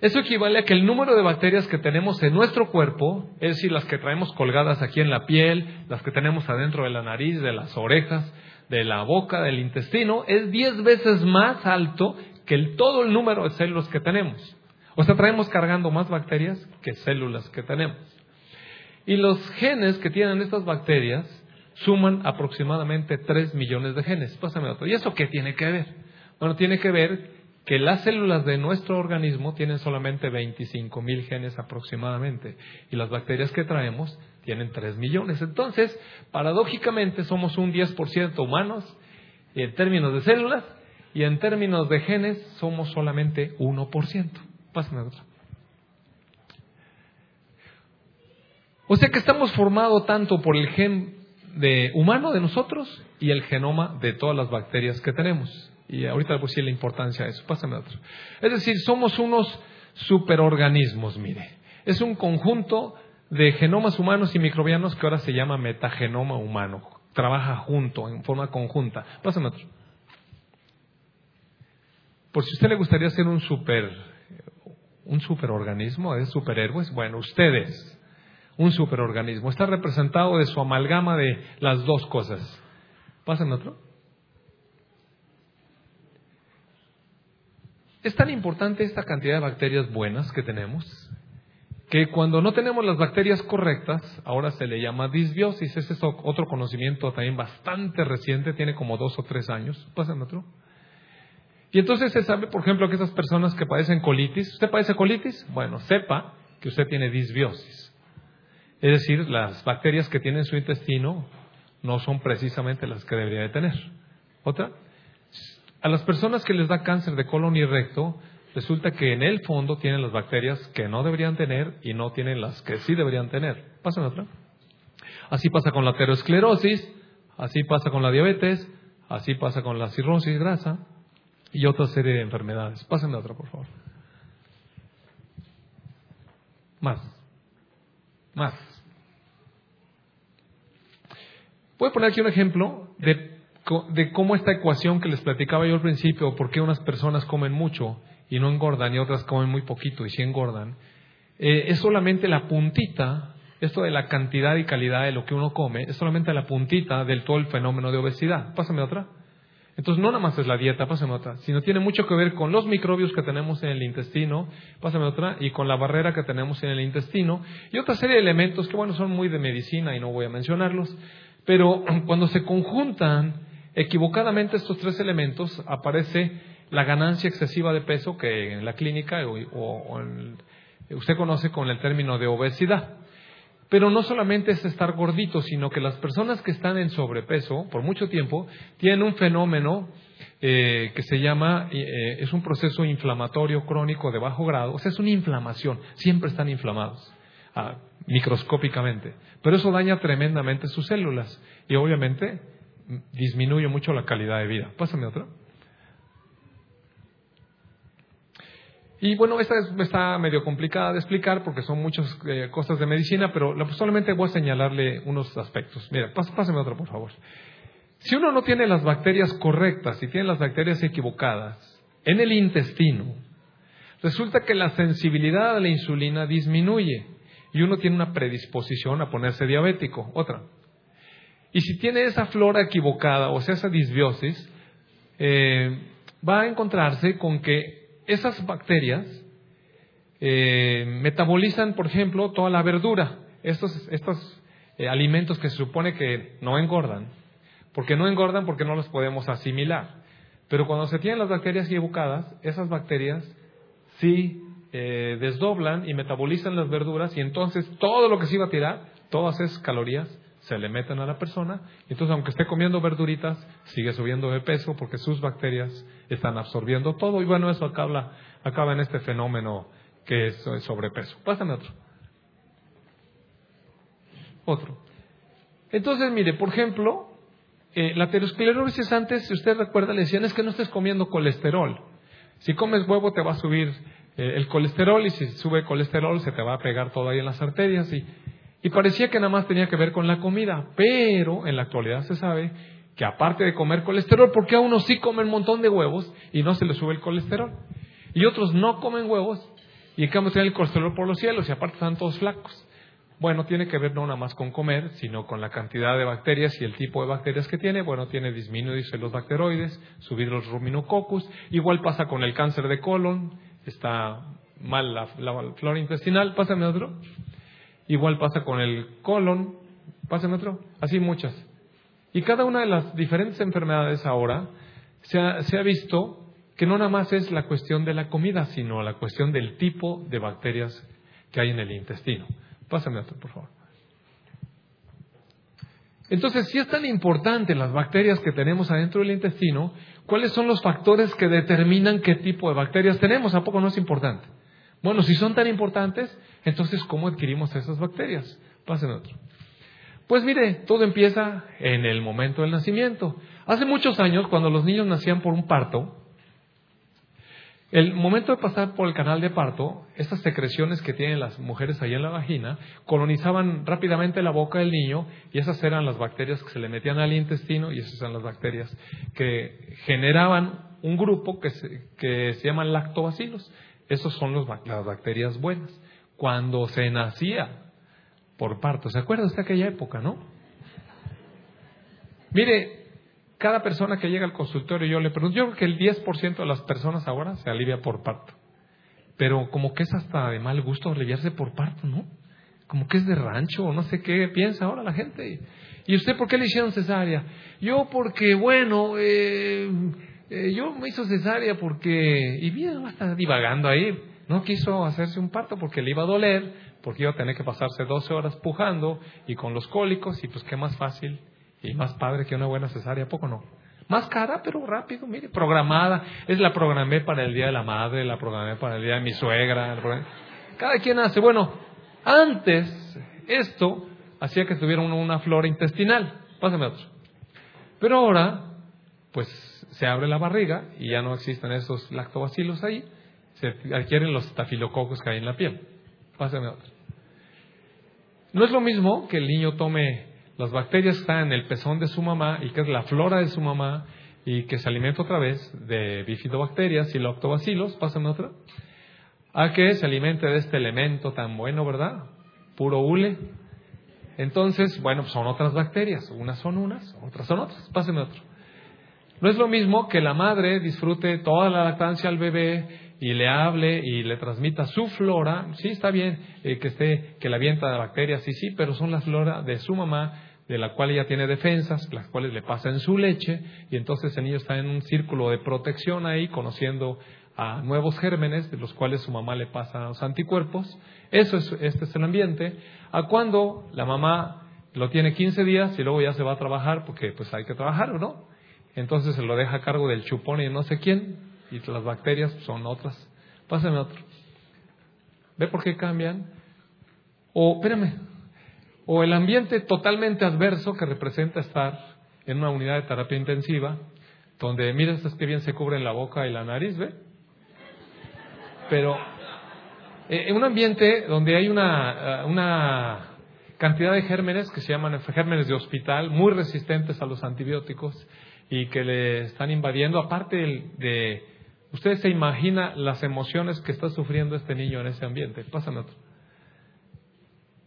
[SPEAKER 1] Eso equivale a que el número de bacterias que tenemos en nuestro cuerpo, es decir, las que traemos colgadas aquí en la piel, las que tenemos adentro de la nariz, de las orejas, de la boca, del intestino, es diez veces más alto que el, todo el número de células que tenemos. O sea, traemos cargando más bacterias que células que tenemos. Y los genes que tienen estas bacterias suman aproximadamente 3 millones de genes. Pásame otro. ¿Y eso qué tiene que ver? Bueno, tiene que ver que las células de nuestro organismo tienen solamente 25 mil genes aproximadamente y las bacterias que traemos tienen 3 millones. Entonces, paradójicamente somos un 10% humanos en términos de células y en términos de genes somos solamente 1%. Pásame otra. O sea que estamos formados tanto por el gen de humano de nosotros y el genoma de todas las bacterias que tenemos. Y ahorita a decir la importancia de eso. Pásame otro. Es decir, somos unos superorganismos, mire. Es un conjunto de genomas humanos y microbianos que ahora se llama metagenoma humano. Trabaja junto, en forma conjunta. Pásame otro. Por si usted le gustaría ser un super, un superorganismo, es superhéroes, bueno, ustedes, un superorganismo, está representado de su amalgama de las dos cosas. Pásenme otro. Es tan importante esta cantidad de bacterias buenas que tenemos que cuando no tenemos las bacterias correctas, ahora se le llama disbiosis. Ese es otro conocimiento también bastante reciente, tiene como dos o tres años. Pásenme otro. Y entonces se sabe, por ejemplo, que esas personas que padecen colitis, ¿usted padece colitis? Bueno, sepa que usted tiene disbiosis. Es decir, las bacterias que tiene en su intestino no son precisamente las que debería de tener. Otra, a las personas que les da cáncer de colon y recto, resulta que en el fondo tienen las bacterias que no deberían tener y no tienen las que sí deberían tener. Pásame otra. Así pasa con la aterosclerosis, así pasa con la diabetes, así pasa con la cirrosis grasa, y otra serie de enfermedades. Pásenme otra, por favor. Más. Más. Voy a poner aquí un ejemplo de, de, cómo esta ecuación que les platicaba yo al principio, por qué unas personas comen mucho y no engordan y otras comen muy poquito y sí engordan, eh, es solamente la puntita, esto de la cantidad y calidad de lo que uno come, es solamente la puntita del todo el fenómeno de obesidad. Pásame otra. Entonces, no nada más es la dieta, pásame otra, sino tiene mucho que ver con los microbios que tenemos en el intestino, pásame otra, y con la barrera que tenemos en el intestino, y otra serie de elementos que, bueno, son muy de medicina y no voy a mencionarlos, pero cuando se conjuntan equivocadamente estos tres elementos, aparece la ganancia excesiva de peso que en la clínica o, usted conoce con el término de obesidad. Pero no solamente es estar gordito, sino que las personas que están en sobrepeso por mucho tiempo tienen un fenómeno eh, que se llama, eh, es un proceso inflamatorio crónico de bajo grado, o sea, es una inflamación, siempre están inflamados, ah, microscópicamente, pero eso daña tremendamente sus células y obviamente disminuye mucho la calidad de vida. Pásame otra. Y bueno, esta está medio complicada de explicar porque son muchas eh, cosas de medicina, pero solamente voy a señalarle unos aspectos. Mira, pásame otra, por favor. Si uno no tiene las bacterias correctas, si tiene las bacterias equivocadas en el intestino, resulta que la sensibilidad a la insulina disminuye y uno tiene una predisposición a ponerse diabético. Otra. Y si tiene esa flora equivocada, o sea, esa disbiosis, eh, va a encontrarse con que esas bacterias eh, metabolizan, por ejemplo, toda la verdura, estos, estos eh, alimentos que se supone que no engordan, porque no engordan porque no los podemos asimilar. Pero cuando se tienen las bacterias equivocadas, esas bacterias sí eh, desdoblan y metabolizan las verduras y entonces todo lo que se iba a tirar, todas esas calorías, se le meten a la persona. Entonces, aunque esté comiendo verduritas, sigue subiendo de peso porque sus bacterias están absorbiendo todo. Y bueno, eso acaba, acaba en este fenómeno que es sobrepeso. Pásame otro. Otro. Entonces, mire, por ejemplo, eh, la aterosclerosis antes, si usted recuerda, le decían es que no estés comiendo colesterol. Si comes huevo te va a subir eh, el colesterol y si sube colesterol se te va a pegar todo ahí en las arterias y y parecía que nada más tenía que ver con la comida, pero en la actualidad se sabe que aparte de comer colesterol, porque a unos sí comen un montón de huevos y no se les sube el colesterol, y otros no comen huevos y en cambio tienen el colesterol por los cielos y aparte están todos flacos. Bueno, tiene que ver no nada más con comer, sino con la cantidad de bacterias y el tipo de bacterias que tiene. Bueno, tiene disminuirse los bacteroides, subir los ruminococcus. Igual pasa con el cáncer de colon, está mal la, la flora intestinal. Pásame otro. Igual pasa con el colon, pasa en otro, así muchas. Y cada una de las diferentes enfermedades ahora se ha, visto que no nada más es la cuestión de la comida, sino la cuestión del tipo de bacterias que hay en el intestino. Pásame otro, por favor. Entonces, si es tan importante las bacterias que tenemos adentro del intestino, ¿cuáles son los factores que determinan qué tipo de bacterias tenemos? ¿A poco no es importante? Bueno, si son tan importantes, entonces, ¿cómo adquirimos esas bacterias? Pasen otro. Pues mire, todo empieza en el momento del nacimiento. Hace muchos años, cuando los niños nacían por un parto, el momento de pasar por el canal de parto, estas secreciones que tienen las mujeres ahí en la vagina colonizaban rápidamente la boca del niño y esas eran las bacterias que se le metían al intestino y esas eran las bacterias que generaban un grupo que se, que se llaman lactobacilos. Esas son las bacterias buenas. Cuando se nacía por parto, ¿se acuerda usted de aquella época, no? Mire, cada persona que llega al consultorio, yo le pregunto, yo creo que el 10% de las personas ahora se alivia por parto. Pero como que es hasta de mal gusto aliviarse por parto, ¿no? Como que es de rancho o no sé qué piensa ahora la gente. ¿Y usted por qué le hicieron cesárea? Yo porque, bueno, eh, eh, yo me hizo cesárea porque, y bien, va a estar divagando ahí, no quiso hacerse un parto porque le iba a doler, porque iba a tener que pasarse 12 horas pujando y con los cólicos, y pues qué más fácil y más padre que una buena cesárea, poco no? Más cara, pero rápido, mire, programada. Es la programé para el Día de la Madre, la programé para el Día de mi suegra. Cada quien hace. Bueno, antes esto hacía que tuviera una flora intestinal. Pásame otro. Pero ahora, pues se abre la barriga y ya no existen esos lactobacilos ahí, se adquieren los estafilococos que hay en la piel. Pásame otro. No es lo mismo que el niño tome las bacterias que están en el pezón de su mamá y que es la flora de su mamá y que se alimenta otra vez de bifidobacterias y lactobacilos, pásame otra, a que se alimente de este elemento tan bueno, ¿verdad? Puro hule. Entonces, bueno, son otras bacterias, unas son unas, otras son otras, pásame otro. No es lo mismo que la madre disfrute toda la lactancia al bebé y le hable y le transmita su flora. Sí, está bien eh, que esté, que la avienta de bacterias, sí, sí, pero son las flora de su mamá, de la cual ella tiene defensas, las cuales le pasa en su leche, y entonces el niño está en un círculo de protección ahí, conociendo a nuevos gérmenes, de los cuales su mamá le pasa los anticuerpos. Eso es, este es el ambiente. A cuando la mamá lo tiene 15 días y luego ya se va a trabajar, porque pues hay que trabajar, ¿no? Entonces se lo deja a cargo del chupón y no sé quién, y las bacterias son otras. Pásame otro. ¿Ve por qué cambian? O, espérame, o el ambiente totalmente adverso que representa estar en una unidad de terapia intensiva, donde, mira, es que bien se cubren la boca y la nariz, ¿ve? Pero eh, en un ambiente donde hay una, uh, una cantidad de gérmenes que se llaman gérmenes de hospital, muy resistentes a los antibióticos y que le están invadiendo, aparte de, ustedes se imagina las emociones que está sufriendo este niño en ese ambiente. Pasan otro.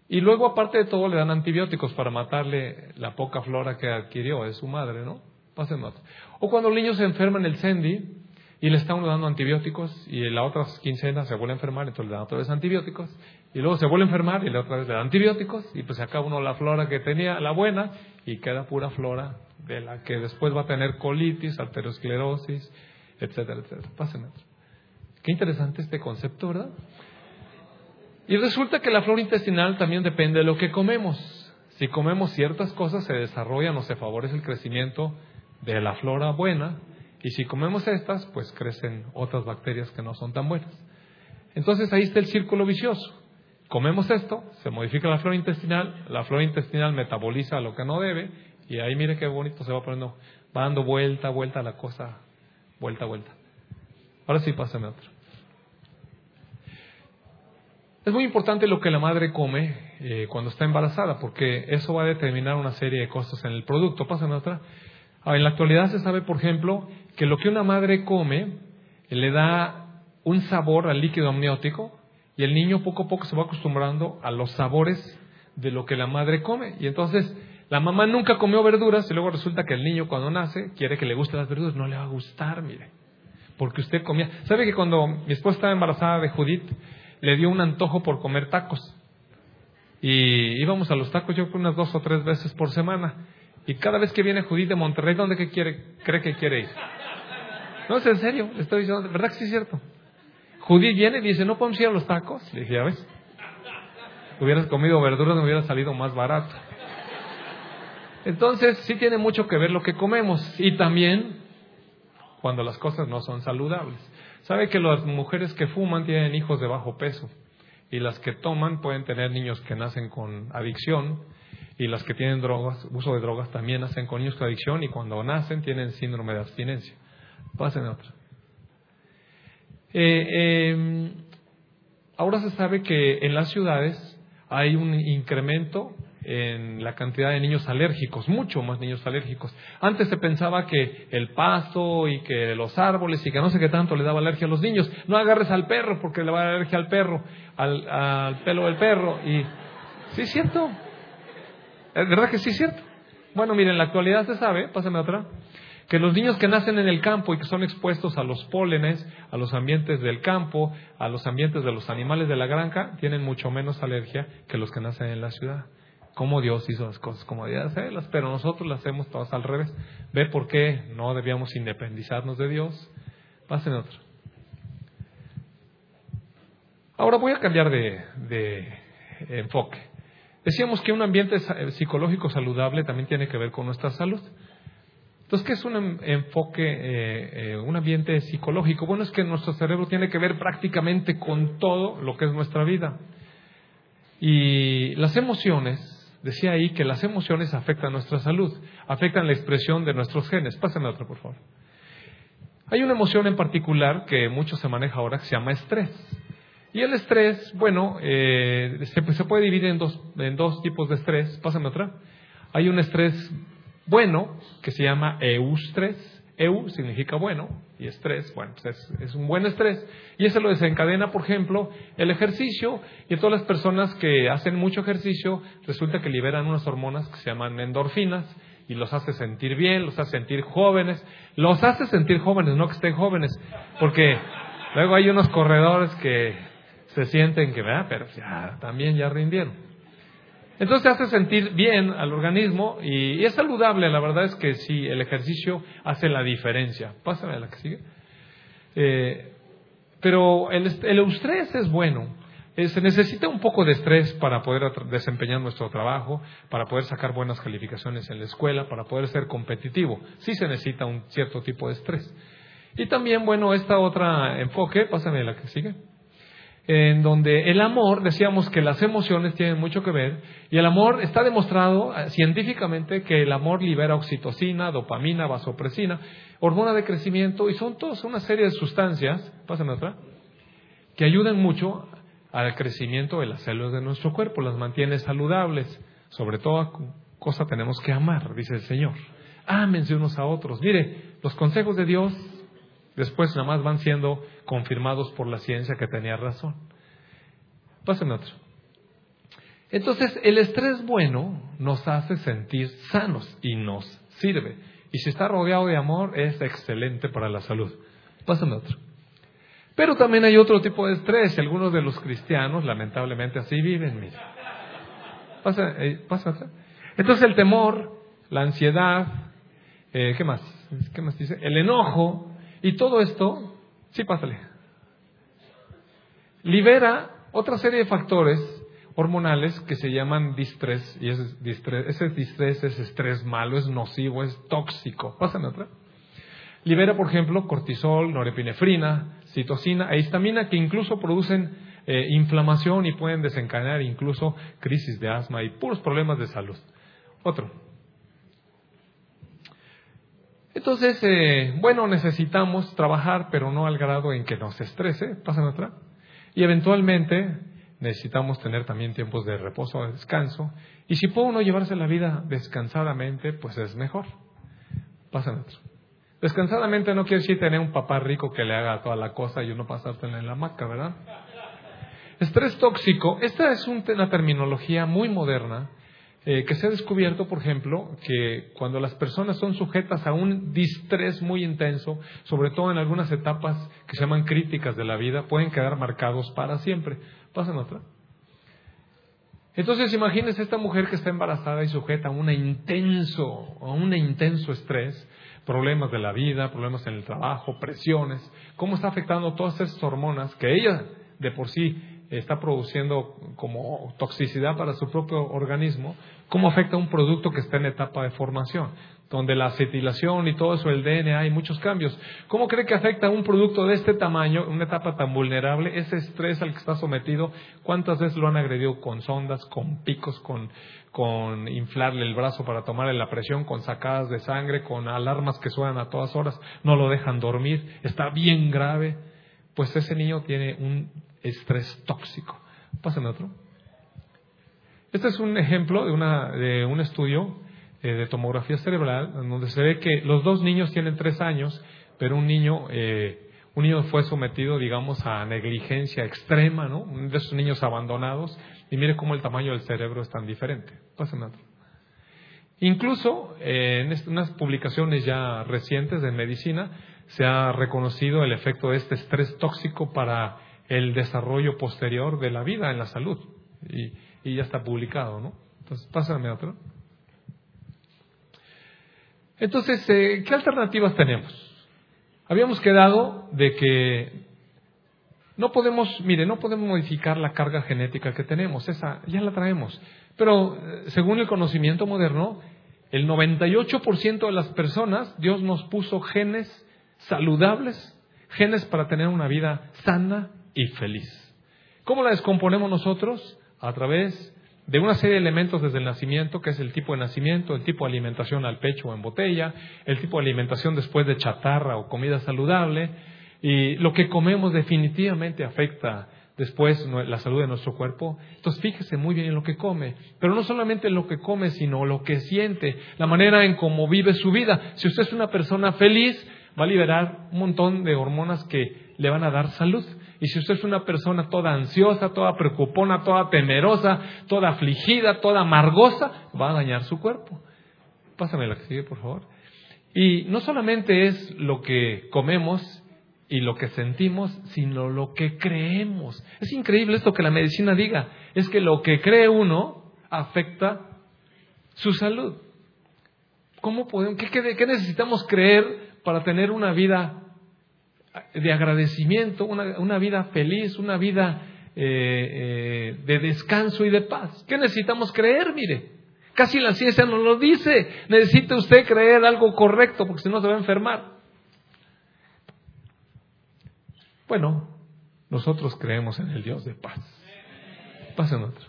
[SPEAKER 1] Y luego, aparte de todo, le dan antibióticos para matarle la poca flora que adquirió de su madre, ¿no? Pasen otro. O cuando el niño se enferma en el CENDI, y le están dando antibióticos y la otra quincena se vuelve a enfermar, entonces le dan otra vez antibióticos y luego se vuelve a enfermar y le otra vez le dan antibióticos y pues se acaba uno la flora que tenía, la buena, y queda pura flora de la que después va a tener colitis, arteriosclerosis, etcétera, etcétera. Pásenme. Qué interesante este concepto, ¿verdad? Y resulta que la flora intestinal también depende de lo que comemos. Si comemos ciertas cosas se desarrollan o se favorece el crecimiento de la flora buena y si comemos estas, pues crecen otras bacterias que no son tan buenas. Entonces ahí está el círculo vicioso. Comemos esto, se modifica la flora intestinal, la flora intestinal metaboliza lo que no debe, y ahí mire qué bonito se va poniendo, va dando vuelta, vuelta la cosa, vuelta, vuelta. Ahora sí, pásame otro. Es muy importante lo que la madre come eh, cuando está embarazada, porque eso va a determinar una serie de costos en el producto. Pásame otra. Ah, en la actualidad se sabe, por ejemplo, que lo que una madre come le da un sabor al líquido amniótico y el niño poco a poco se va acostumbrando a los sabores de lo que la madre come. Y entonces la mamá nunca comió verduras y luego resulta que el niño cuando nace quiere que le gusten las verduras. No le va a gustar, mire. Porque usted comía. ¿Sabe que cuando mi esposa estaba embarazada de Judith, le dio un antojo por comer tacos? Y íbamos a los tacos yo unas dos o tres veces por semana. Y cada vez que viene Judith de Monterrey, ¿dónde quiere, cree que quiere ir? No, es en serio, le estoy diciendo, ¿verdad que sí es cierto? Judith viene y dice, ¿no podemos ir a los tacos? Le dije, ya ves, hubieras comido verduras, me hubiera salido más barato. Entonces, sí tiene mucho que ver lo que comemos y también cuando las cosas no son saludables. Sabe que las mujeres que fuman tienen hijos de bajo peso y las que toman pueden tener niños que nacen con adicción y las que tienen drogas, uso de drogas también nacen con niños con adicción y cuando nacen tienen síndrome de abstinencia. Pasen otra. Eh, em, ahora se sabe que en las ciudades hay un incremento en la cantidad de niños alérgicos, mucho más niños alérgicos. Antes se pensaba que el pasto y que los árboles y que no sé qué tanto le daba alergia a los niños. No agarres al perro porque le va a dar alergia al perro, al, al pelo del perro. Y sí es cierto. ¿Es verdad que sí es cierto? Bueno, miren, en la actualidad se sabe, pásenme otra, que los niños que nacen en el campo y que son expuestos a los pólenes, a los ambientes del campo, a los ambientes de los animales de la granja, tienen mucho menos alergia que los que nacen en la ciudad. Cómo Dios hizo las cosas como debía hacerlas, pero nosotros las hacemos todas al revés. ¿Ve por qué no debíamos independizarnos de Dios? Pasen otro. Ahora voy a cambiar de, enfoque. Decíamos que un ambiente psicológico saludable también tiene que ver con nuestra salud. Entonces, ¿qué es un enfoque, eh, eh, un ambiente psicológico? Bueno, es que nuestro cerebro tiene que ver prácticamente con todo lo que es nuestra vida. Y las emociones, decía ahí que las emociones afectan nuestra salud, afectan la expresión de nuestros genes. Pásenme otra, por favor. Hay una emoción en particular que mucho se maneja ahora que se llama estrés. Y el estrés, bueno, eh, se, se, puede dividir en dos, en dos tipos de estrés. Pásenme otra. Hay un estrés bueno, que se llama eustrés. Eu significa bueno y estrés, bueno, pues es, un buen estrés. Y eso lo desencadena, por ejemplo, el ejercicio. Y todas las personas que hacen mucho ejercicio resulta que liberan unas hormonas que se llaman endorfinas, y los hace sentir bien, los hace sentir jóvenes, los hace sentir jóvenes, no que estén jóvenes, porque luego hay unos corredores que se sienten que, ¿verdad? Pero ya, también ya rindieron. Entonces hace sentir bien al organismo y, es saludable, la verdad es que sí, el ejercicio hace la diferencia. Pásame a la que sigue. Eh, pero el, estrés es bueno, eh, se necesita un poco de estrés para poder desempeñar nuestro trabajo, para poder sacar buenas calificaciones en la escuela, para poder ser competitivo. Sí se necesita un cierto tipo de estrés. Y también, bueno, esta otra enfoque, pásame la que sigue, en donde el amor, decíamos que las emociones tienen mucho que ver, y el amor está demostrado eh, científicamente que el amor libera oxitocina, dopamina, vasopresina, hormona de crecimiento, y son todas una serie de sustancias, pásame otra, que ayudan mucho al crecimiento de las células de nuestro cuerpo, las mantiene saludables. Sobre toda cosa tenemos que amar, dice el Señor. Ámense unos a otros. Mire, los consejos de Dios después nada más van siendo confirmados por la ciencia que tenía razón. Pásenme otro. Entonces, el estrés bueno nos hace sentir sanos y nos sirve. Y si está rodeado de amor, es excelente para la salud. Pásenme otro. Pero también hay otro tipo de estrés algunos de los cristianos lamentablemente así viven. Pasa, eh, pasa. Entonces el temor, la ansiedad, eh, ¿qué más? ¿Qué más dice? El enojo y todo esto, sí, pásale. Libera otra serie de factores hormonales que se llaman distrés y ese distrés, es estrés malo, es nocivo, es tóxico. Pásame otra. Libera, por ejemplo, cortisol, norepinefrina, citocina e histamina que incluso producen eh, inflamación y pueden desencadenar incluso crisis de asma y puros problemas de salud. Otro. Entonces, eh, bueno, necesitamos trabajar, pero no al grado en que nos estrese. Pasan otra. Y eventualmente necesitamos tener también tiempos de reposo, de descanso. Y si puede uno llevarse la vida descansadamente, pues es mejor. Pasan otro. Descansadamente no quiere decir tener un papá rico que le haga toda la cosa y uno pasártela en la hamaca, ¿verdad? Estrés tóxico, esta es una terminología muy moderna eh, que se ha descubierto, por ejemplo, que cuando las personas son sujetas a un distrés muy intenso, sobre todo en algunas etapas que se llaman críticas de la vida, pueden quedar marcados para siempre. Pasen otra. Entonces imagínense esta mujer que está embarazada y sujeta a un intenso, a un intenso estrés, problemas de la vida, problemas en el trabajo, presiones, cómo está afectando todas esas hormonas que ella de por sí está produciendo como toxicidad para su propio organismo, cómo afecta a un producto que está en etapa de formación donde la acetilación y todo eso, el DNA, hay muchos cambios. ¿Cómo cree que afecta a un producto de este tamaño, una etapa tan vulnerable, ese estrés al que está sometido? ¿Cuántas veces lo han agredido con sondas, con picos, con, con inflarle el brazo para tomarle la presión, con sacadas de sangre, con alarmas que suenan a todas horas, no lo dejan dormir, está bien grave? Pues ese niño tiene un estrés tóxico. Pásenme otro. Este es un ejemplo de, una, de un estudio eh, de tomografía cerebral, donde se ve que los dos niños tienen tres años, pero un niño, eh, un niño fue sometido, digamos, a negligencia extrema, ¿no? de esos niños abandonados, y mire cómo el tamaño del cerebro es tan diferente. Pasen Incluso eh, en unas publicaciones ya recientes de medicina se ha reconocido el efecto de este estrés tóxico para el desarrollo posterior de la vida en la salud. Y, ya está publicado, ¿no? Entonces, pásame otro. Entonces, eh, ¿qué alternativas tenemos? Habíamos quedado de que no podemos, mire, no podemos modificar la carga genética que tenemos, esa ya la traemos. Pero eh, según el conocimiento moderno, el 98% de las personas, Dios nos puso genes saludables, genes para tener una vida sana y feliz. ¿Cómo la descomponemos nosotros? A través de una serie de elementos desde el nacimiento, que es el tipo de nacimiento, el tipo de alimentación al pecho o en botella, el tipo de alimentación después de chatarra o comida saludable, y lo que comemos definitivamente afecta después la salud de nuestro cuerpo. Entonces fíjese muy bien en lo que come, pero no solamente en lo que come, sino lo que siente, la manera en cómo vive su vida. Si usted es una persona feliz, va a liberar un montón de hormonas que le van a dar salud. Y si usted es una persona toda ansiosa, toda preocupona, toda temerosa, toda afligida, toda amargosa, va a dañar su cuerpo. Pásame la que sigue, por favor. Y no solamente es lo que comemos y lo que sentimos, sino lo que creemos. Es increíble esto que la medicina diga. Es que lo que cree uno afecta su salud. ¿Cómo podemos, qué, necesitamos creer para tener una vida de agradecimiento, una, vida feliz, una vida eh, eh, de descanso y de paz? ¿Qué necesitamos creer? Mire, casi la ciencia nos lo dice. Necesita usted creer algo correcto porque si no se va a enfermar. Bueno, nosotros creemos en el Dios de paz. Pasen otro.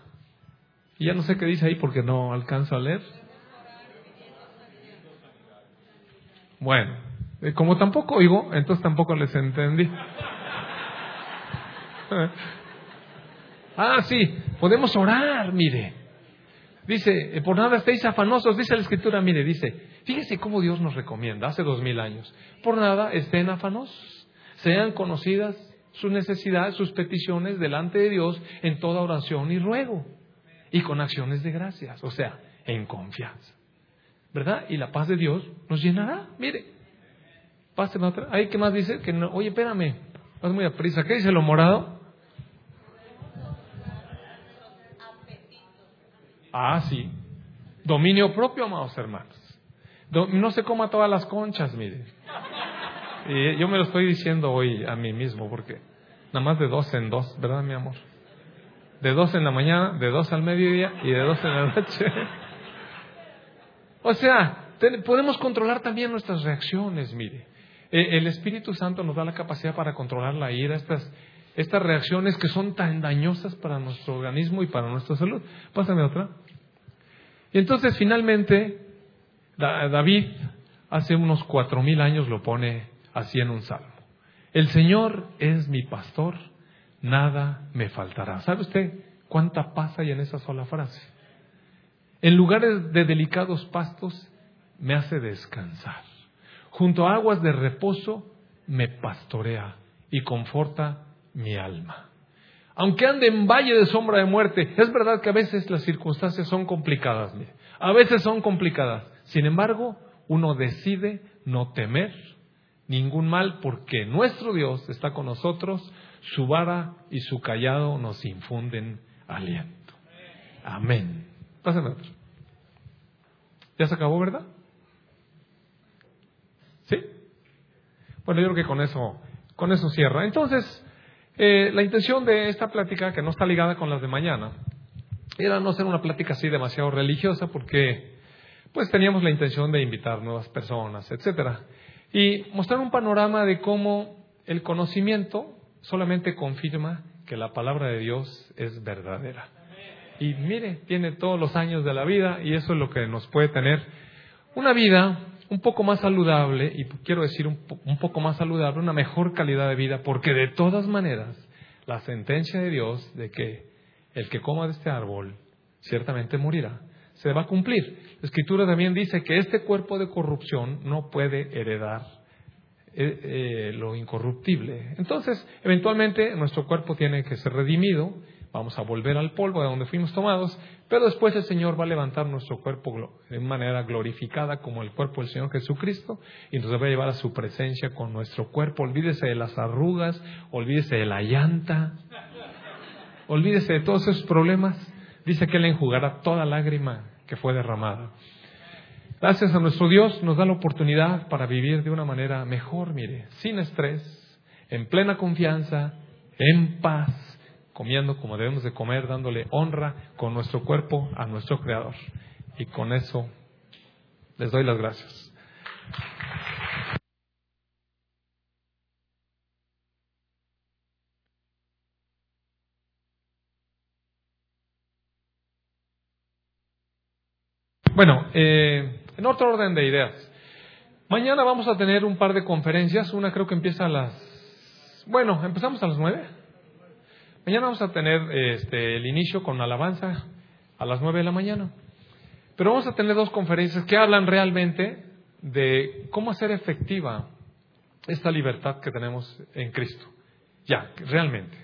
[SPEAKER 1] Y ya no sé qué dice ahí porque no alcanzo a leer. Bueno, como tampoco oigo, entonces tampoco les entendí. ah, sí, podemos orar, mire. Dice, eh, por nada estéis afanosos, dice la escritura, mire, dice, fíjese cómo Dios nos recomienda hace dos mil años. Por nada estén afanosos, sean conocidas sus necesidades, sus peticiones delante de Dios en toda oración y ruego y con acciones de gracias, o sea, en confianza. ¿verdad? Y la paz de Dios nos llenará. Mire, otra. Ahí, ¿qué más dice? Que no, oye, espérame, vas muy a prisa. ¿Qué dice lo morado? Ah, sí. Dominio propio, amados hermanos. No se coma todas las conchas, mire. Y yo me lo estoy diciendo hoy a mí mismo, porque nada más de dos en dos, ¿verdad, mi amor? De dos en la mañana, de dos al mediodía y de dos en la noche. O sea, podemos controlar también nuestras reacciones, mire. E, el Espíritu Santo nos da la capacidad para controlar la ira, estas, estas reacciones que son tan dañosas para nuestro organismo y para nuestra salud. Pásame otra. Y entonces finalmente David hace unos cuatro mil años lo pone así en un salmo. El Señor es mi pastor, nada me faltará. ¿Sabe usted cuánta paz hay en esa sola frase? En lugares de delicados pastos me hace descansar. Junto a aguas de reposo me pastorea y conforta mi alma. Aunque ande en valle de sombra de muerte, es verdad que a veces las circunstancias son complicadas, a veces son complicadas. Sin embargo, uno decide no temer ningún mal porque nuestro Dios está con nosotros, su vara y su callado nos infunden aliento. Amén. Pásame otro. ¿Ya se acabó, verdad? ¿Sí? Bueno, yo creo que con eso, con eso cierra. Entonces, eh, la intención de esta plática, que no está ligada con las de mañana, era no ser una plática así demasiado religiosa, porque pues teníamos la intención de invitar nuevas personas, etcétera, y mostrar un panorama de cómo el conocimiento solamente confirma que la palabra de Dios es verdadera. Y mire, tiene todos los años de la vida y eso es lo que nos puede tener una vida un poco más saludable, y quiero decir un, un, poco más saludable, una mejor calidad de vida, porque de todas maneras la sentencia de Dios de que el que coma de este árbol ciertamente morirá, se va a cumplir. La escritura también dice que este cuerpo de corrupción no puede heredar eh, eh, lo incorruptible. Entonces, eventualmente nuestro cuerpo tiene que ser redimido vamos a volver al polvo de donde fuimos tomados, pero después el Señor va a levantar nuestro cuerpo de manera glorificada como el cuerpo del Señor Jesucristo y nos va a llevar a su presencia con nuestro cuerpo. Olvídese de las arrugas, olvídese de la llanta, olvídese de todos esos problemas. Dice que Él enjugará toda lágrima que fue derramada. Gracias a nuestro Dios nos da la oportunidad para vivir de una manera mejor, mire, sin estrés, en plena confianza, en paz comiendo como debemos de comer, dándole honra con nuestro cuerpo a nuestro Creador. Y con eso les doy las gracias. Bueno, eh, en otro orden de ideas. Mañana vamos a tener un par de conferencias. Una creo que empieza a las... Bueno, empezamos a las nueve. Mañana vamos a tener este, el inicio con alabanza a las nueve de la mañana. Pero vamos a tener dos conferencias que hablan realmente de cómo hacer efectiva esta libertad que tenemos en Cristo. Ya, realmente.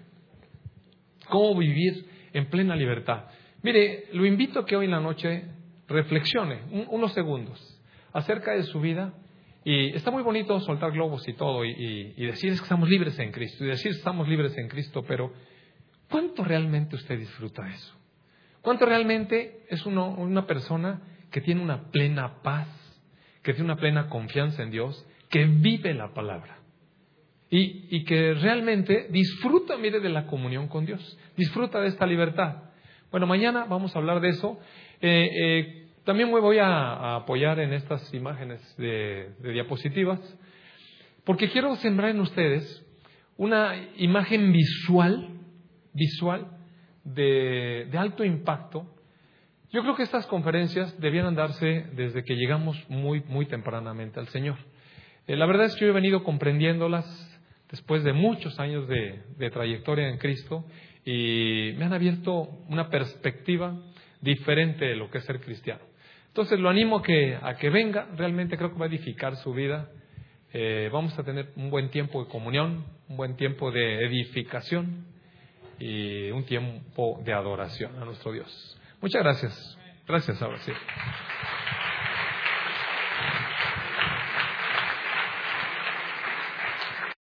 [SPEAKER 1] Cómo vivir en plena libertad. Mire, lo invito a que hoy en la noche reflexione unos segundos. acerca de su vida. Y está muy bonito soltar globos y todo y, decir que estamos libres en Cristo y decir estamos libres en Cristo, pero ¿cuánto realmente usted disfruta eso? ¿Cuánto realmente es uno, una persona que tiene una plena paz, que tiene una plena confianza en Dios, que vive la palabra? Y, que realmente disfruta, mire, de la comunión con Dios, disfruta de esta libertad. Bueno, mañana vamos a hablar de eso. Eh, eh, también me voy a, apoyar en estas imágenes de, diapositivas, porque quiero sembrar en ustedes una imagen visual, visual de, alto impacto. Yo creo que estas conferencias debieran darse desde que llegamos muy, muy tempranamente al Señor. Eh, la verdad es que yo he venido comprendiéndolas después de muchos años de, trayectoria en Cristo y me han abierto una perspectiva diferente de lo que es ser cristiano. Entonces lo animo a que, a que venga, realmente creo que va a edificar su vida. Eh, vamos a tener un buen tiempo de comunión, un buen tiempo de edificación y un tiempo de adoración a nuestro Dios. Muchas gracias. Gracias, ahora sí.